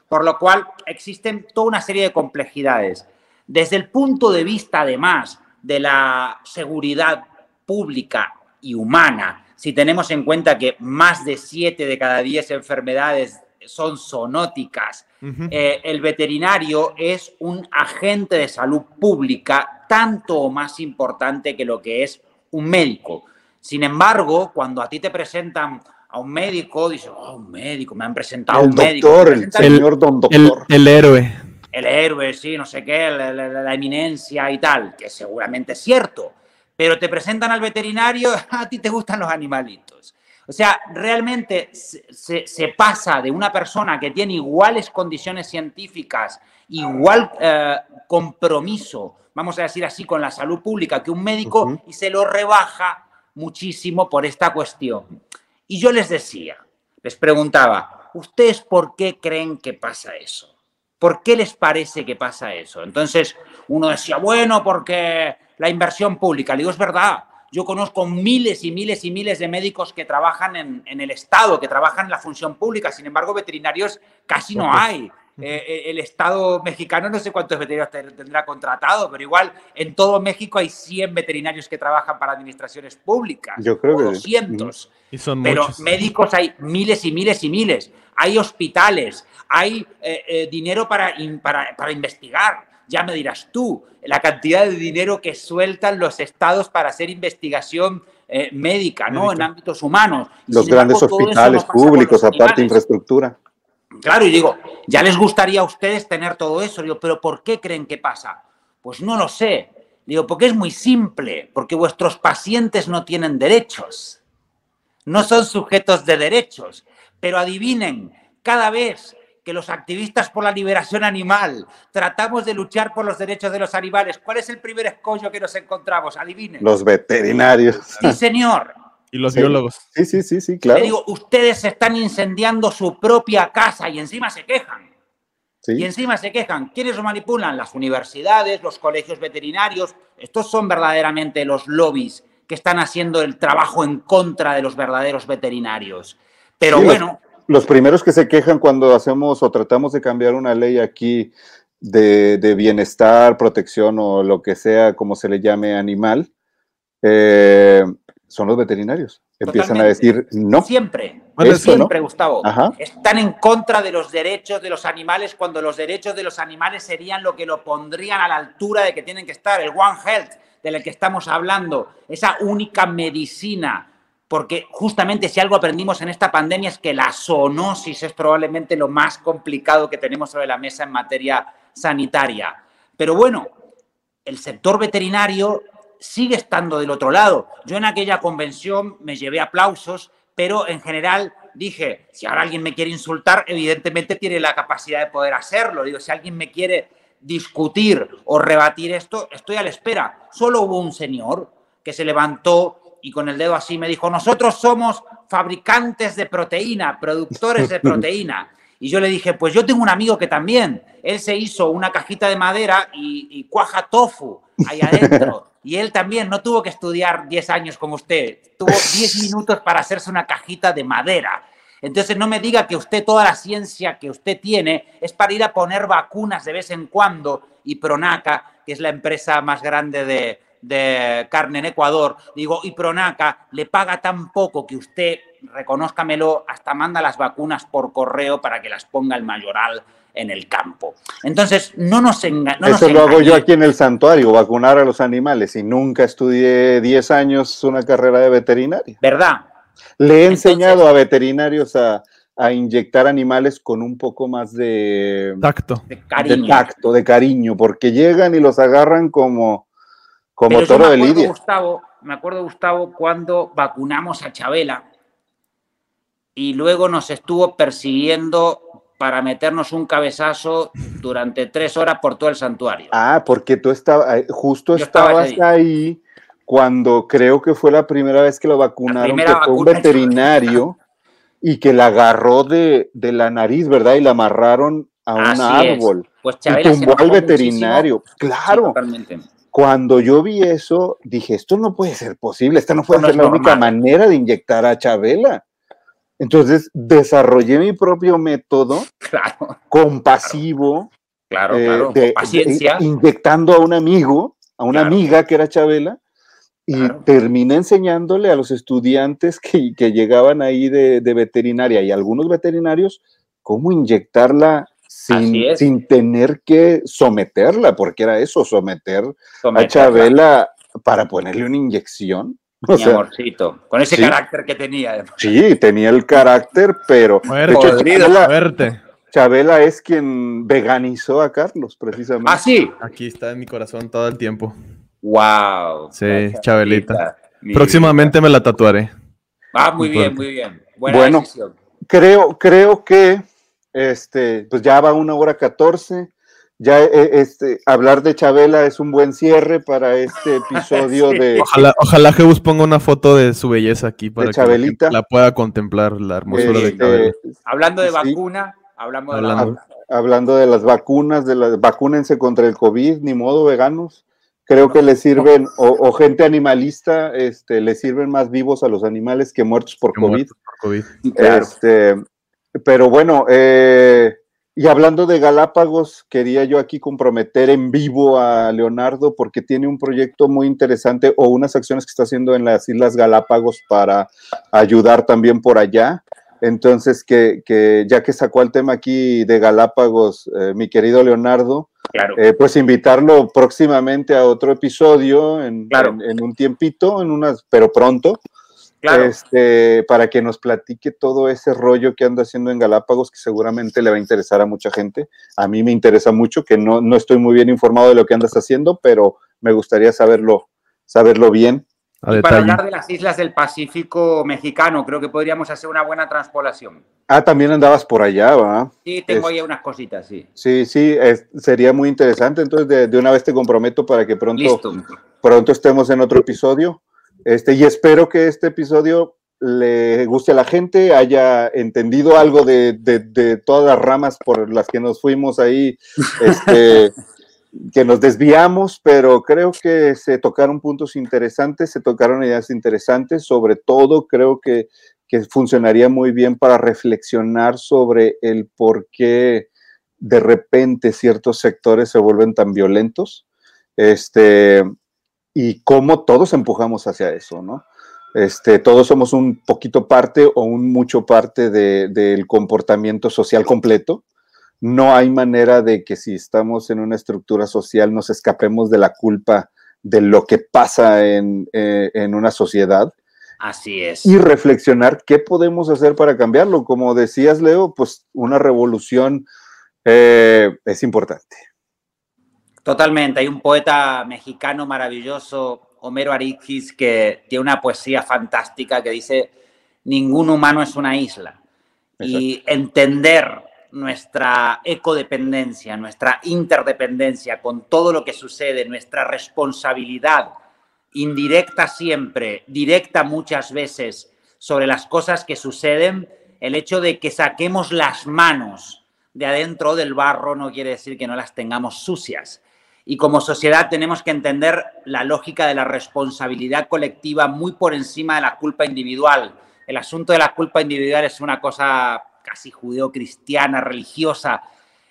Por lo cual existen toda una serie de complejidades. Desde el punto de vista, además, de la seguridad pública y humana, si tenemos en cuenta que más de 7 de cada 10 enfermedades son zoonóticas, eh, el veterinario es un agente de salud pública tanto o más importante que lo que es un médico. Sin embargo, cuando a ti te presentan a un médico, dices, oh, un médico, me han presentado un médico. El señor don doctor. El, héroe. El héroe, sí, no sé qué, la eminencia y tal, que seguramente es cierto pero te presentan al veterinario, a ti te gustan los animalitos. O sea, realmente se, pasa de una persona que tiene iguales condiciones científicas, igual eh, compromiso, vamos a decir así, con la salud pública que un médico y se lo rebaja muchísimo por esta cuestión. Y yo les decía, les preguntaba, ¿ustedes por qué creen que pasa eso? ¿Por qué les parece que pasa eso? Entonces uno decía, bueno, porque la inversión pública. Le digo, es verdad. Yo conozco miles y miles y miles de médicos que trabajan en, el Estado, que trabajan en la función pública. Sin embargo, veterinarios casi no hay. Eh, eh, el Estado mexicano no sé cuántos veterinarios tendrá contratado, pero igual en todo México hay 100 veterinarios que trabajan para administraciones públicas. Yo creo que 200. pero médicos hay miles y miles y miles. Hay hospitales, hay eh, dinero para, para, para investigar ya me dirás tú, la cantidad de dinero que sueltan los estados para hacer investigación eh, médica, ¿no? En ámbitos humanos. los grandes hospitales públicos, aparte infraestructura. Claro, y digo, ya les gustaría a ustedes tener todo eso. Digo, pero ¿por qué creen que pasa? Pues no lo sé. Digo, porque es muy simple, porque vuestros pacientes no tienen derechos. no son sujetos de derechos. Pero adivinen, cada vez que los activistas por la liberación animal tratamos de luchar por los derechos de los animales, ¿cuál es el primer escollo que nos encontramos? Adivinen. Los veterinarios. Sí, señor. Y los biólogos. Sí, sí, sí, sí, claro. Le digo, ustedes están incendiando su propia casa y encima se quejan. Y encima se quejan. ¿Quiénes lo manipulan? Las universidades, los colegios veterinarios. Estos son verdaderamente los lobbies que están haciendo el trabajo en contra de los verdaderos veterinarios. Pero bueno. Los, primeros que se quejan cuando hacemos o tratamos de cambiar una ley aquí de, bienestar, protección o lo que sea, como se le llame animal, eh, son los veterinarios. Empiezan a decir no. Siempre, siempre, Gustavo. Están en contra de los derechos de los animales cuando los derechos de los animales serían lo que lo pondrían a la altura de que tienen que estar. El One Health del que estamos hablando, esa única medicina. Porque justamente si algo aprendimos en esta pandemia es que la zoonosis es probablemente lo más complicado que tenemos sobre la mesa en materia sanitaria. Pero bueno, el sector veterinario sigue estando del otro lado. Yo en aquella convención me llevé aplausos, pero en general dije, si ahora alguien me quiere insultar, evidentemente tiene la capacidad de poder hacerlo. Digo, si alguien me quiere discutir o rebatir esto, estoy a la espera. Solo hubo un señor que se levantó y con el dedo así me dijo, nosotros somos fabricantes de proteína, productores de proteína. Y yo le dije, pues yo tengo un amigo que también, él se hizo una cajita de madera y, y cuaja tofu ahí adentro. Y él también no tuvo que estudiar 10 años como usted, tuvo 10 minutos para hacerse una cajita de madera. Entonces no me diga que usted toda la ciencia que usted tiene es para ir a poner vacunas de vez en cuando y Pronaca, que es la empresa más grande de, de carne en Ecuador, digo, y Pronaca le paga tan poco que usted, reconózcamelo, hasta manda las vacunas por correo para que las ponga el mayoral en el campo. Entonces, no nos engañemos. Eso lo hago yo aquí en el santuario, vacunar a los animales, y nunca estudié 10 años una carrera de veterinaria. ¿Verdad? Le he enseñado a veterinarios a, inyectar animales con un poco más de tacto, de, cariño. de tacto, de cariño, porque llegan y los agarran como, como toro de lidia. Gustavo, me acuerdo, Gustavo, cuando vacunamos a Chabela y luego nos estuvo persiguiendo para meternos un cabezazo durante tres horas por todo el santuario. Ah, porque tú estabas, eh, justo estabas ahí. cuando creo que fue la primera vez que lo vacunaron, que fue un veterinario y que la agarró de, la nariz, ¿verdad? Y la amarraron a un árbol. Pues y tumbó al veterinario. Claro. Cuando yo vi eso, dije, esto no puede ser posible, esta no puede ser la única manera de inyectar a Chabela. Entonces desarrollé mi propio método compasivo, claro, eh, de, paciencia. inyectando a un amigo, a una amiga que era Chabela, y terminé enseñándole a los estudiantes que, llegaban ahí de, veterinaria y algunos veterinarios cómo inyectarla sin, sin, tener que someterla, porque era eso, someter a Chabela para ponerle una inyección. Mi amorcito, con ese carácter que tenía. Sí, tenía el carácter, pero Chabela, Chabela es quien veganizó a Carlos, precisamente. Ah, sí. Aquí está en mi corazón todo el tiempo. Wow. Sí, Chabelita. Próximamente me la tatuaré. Ah, muy bien, muy bien. bueno, creo, creo que este, pues ya va una hora catorce ya eh, este, hablar de Chabela es un buen cierre para este episodio de... Ojalá, ojalá Jebus ponga una foto de su belleza aquí para que la, pueda contemplar, la hermosura de este, Chabela. Hablando de vacuna, hablamos de hablando. La... hablando de las vacunas, de las vacúnense contra el COVID, ni modo veganos. Creo que le sirven, o, gente animalista, este, le sirven más vivos a los animales que muertos por COVID. Este, pero bueno, eh, y hablando de Galápagos, quería yo aquí comprometer en vivo a Leonardo porque tiene un proyecto muy interesante o unas acciones que está haciendo en las Islas Galápagos para ayudar también por allá. Entonces, que, ya que sacó el tema aquí de Galápagos, eh, mi querido Leonardo, eh, pues invitarlo próximamente a otro episodio en, en, un tiempito, en unas, pero pronto, este, para que nos platique todo ese rollo que anda haciendo en Galápagos, que seguramente le va a interesar a mucha gente. A mí me interesa mucho, que no, estoy muy bien informado de lo que andas haciendo, pero me gustaría saberlo, saberlo bien. para hablar de las islas del Pacífico mexicano, creo que podríamos hacer una buena transpolación. Ah, también andabas por allá, ¿va? Sí, tengo ahí unas cositas, sí. Sí, sí, sería muy interesante. Entonces, de, una vez te comprometo para que pronto, pronto estemos en otro episodio. Este, y espero que este episodio le guste a la gente, haya entendido algo de, de todas las ramas por las que nos fuimos ahí, este, que nos desviamos, pero creo que se tocaron puntos interesantes, se tocaron ideas interesantes, sobre todo creo que, funcionaría muy bien para reflexionar sobre el por qué de repente ciertos sectores se vuelven tan violentos, este, y cómo todos empujamos hacia eso, ¿no? Este, todos somos un poquito parte o un mucho parte del comportamiento social completo no hay manera de que si estamos en una estructura social nos escapemos de la culpa de lo que pasa en, eh, una sociedad. Así es. Y reflexionar qué podemos hacer para cambiarlo. Como decías, Leo, pues una revolución eh, es importante. Totalmente. Hay un poeta mexicano maravilloso, Homero Aridgis, que tiene una poesía fantástica que dice, ningún humano es una isla. Y entender nuestra ecodependencia, nuestra interdependencia con todo lo que sucede, nuestra responsabilidad indirecta siempre, directa muchas veces sobre las cosas que suceden, el hecho de que saquemos las manos de adentro del barro no quiere decir que no las tengamos sucias. Y como sociedad tenemos que entender la lógica de la responsabilidad colectiva muy por encima de la culpa individual. El asunto de la culpa individual es una cosa casi judeo-cristiana, religiosa.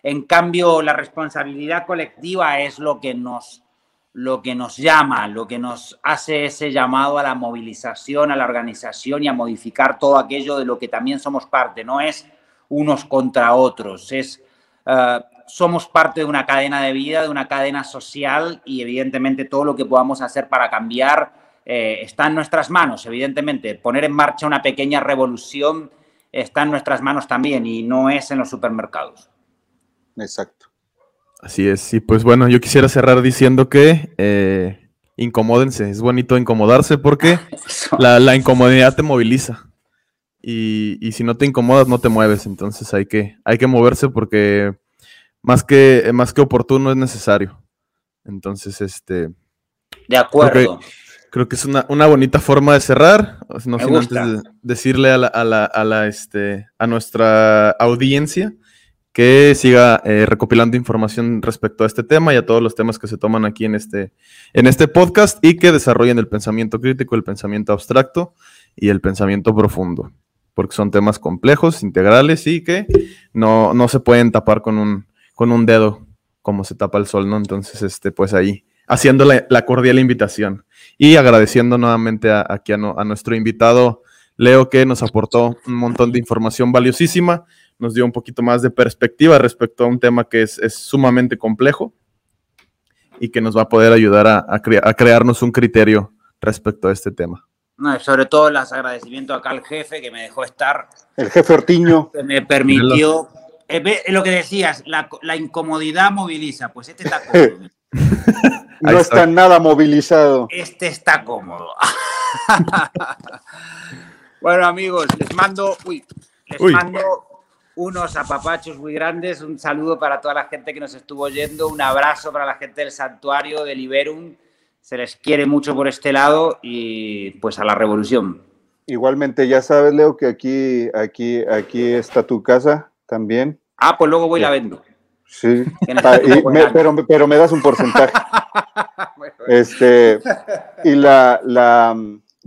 En cambio, la responsabilidad colectiva es lo que nos lo que nos llama, lo que nos hace ese llamado a la movilización, a la organización y a modificar todo aquello de lo que también somos parte. No es unos contra otros, es eh, somos parte de una cadena de vida, de una cadena social y evidentemente todo lo que podamos hacer para cambiar eh, está en nuestras manos. Evidentemente, poner en marcha una pequeña revolución está en nuestras manos también y no es en los supermercados. Exacto. Así es. Y pues bueno, yo quisiera cerrar diciendo que eh, incomódense. Es bonito incomodarse porque la, incomodidad te moviliza. Y, si no te incomodas, no te mueves. Entonces hay que, hay que moverse porque más que, más que oportuno es necesario. Entonces, este. De acuerdo creo que es una, bonita forma de cerrar. No sin antes decirle a, la, a, la, este, a nuestra audiencia que siga eh, recopilando información respecto a este tema y a todos los temas que se toman aquí en este, en este podcast y que desarrollen el pensamiento crítico, el pensamiento abstracto y el pensamiento profundo, porque son temas complejos, integrales y que no, no se pueden tapar con un, con un dedo como se tapa el sol, ¿no? Entonces, este, pues ahí haciendo la, cordial invitación y agradeciendo nuevamente a, aquí a, nuestro invitado Leo que nos aportó un montón de información valiosísima, nos dio un poquito más de perspectiva respecto a un tema que es, sumamente complejo y que nos va a poder ayudar a, crearnos un criterio respecto a este tema. sobre todo las agradecimientos acá al jefe que me dejó estar. El jefe Ortiño. Que me permitió. Eh, lo que decías, la, la, incomodidad moviliza. Pues este está cómodo. no está nada movilizado. Este está cómodo. bueno, amigos, les mando, les mando unos apapachos muy grandes. Un saludo para toda la gente que nos estuvo oyendo. Un abrazo para la gente del santuario de Liberum. Se les quiere mucho por este lado y pues a la revolución. Igualmente, ya sabes, Leo, que aquí, aquí, aquí está tu casa también. Ah, pues luego voy y la vendo. Sí, ah, pero, pero me das un porcentaje. Este, y la, la,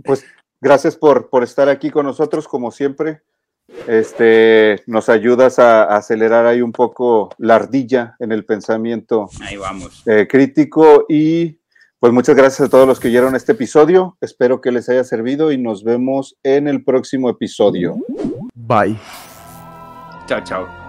pues gracias por, por estar aquí con nosotros, como siempre. Este, nos ayudas a, acelerar ahí un poco la ardilla en el pensamiento ahí vamos. Eh, crítico y pues muchas gracias a todos los que oyeron este episodio. Espero que les haya servido y nos vemos en el próximo episodio. Bye. Chao, chao.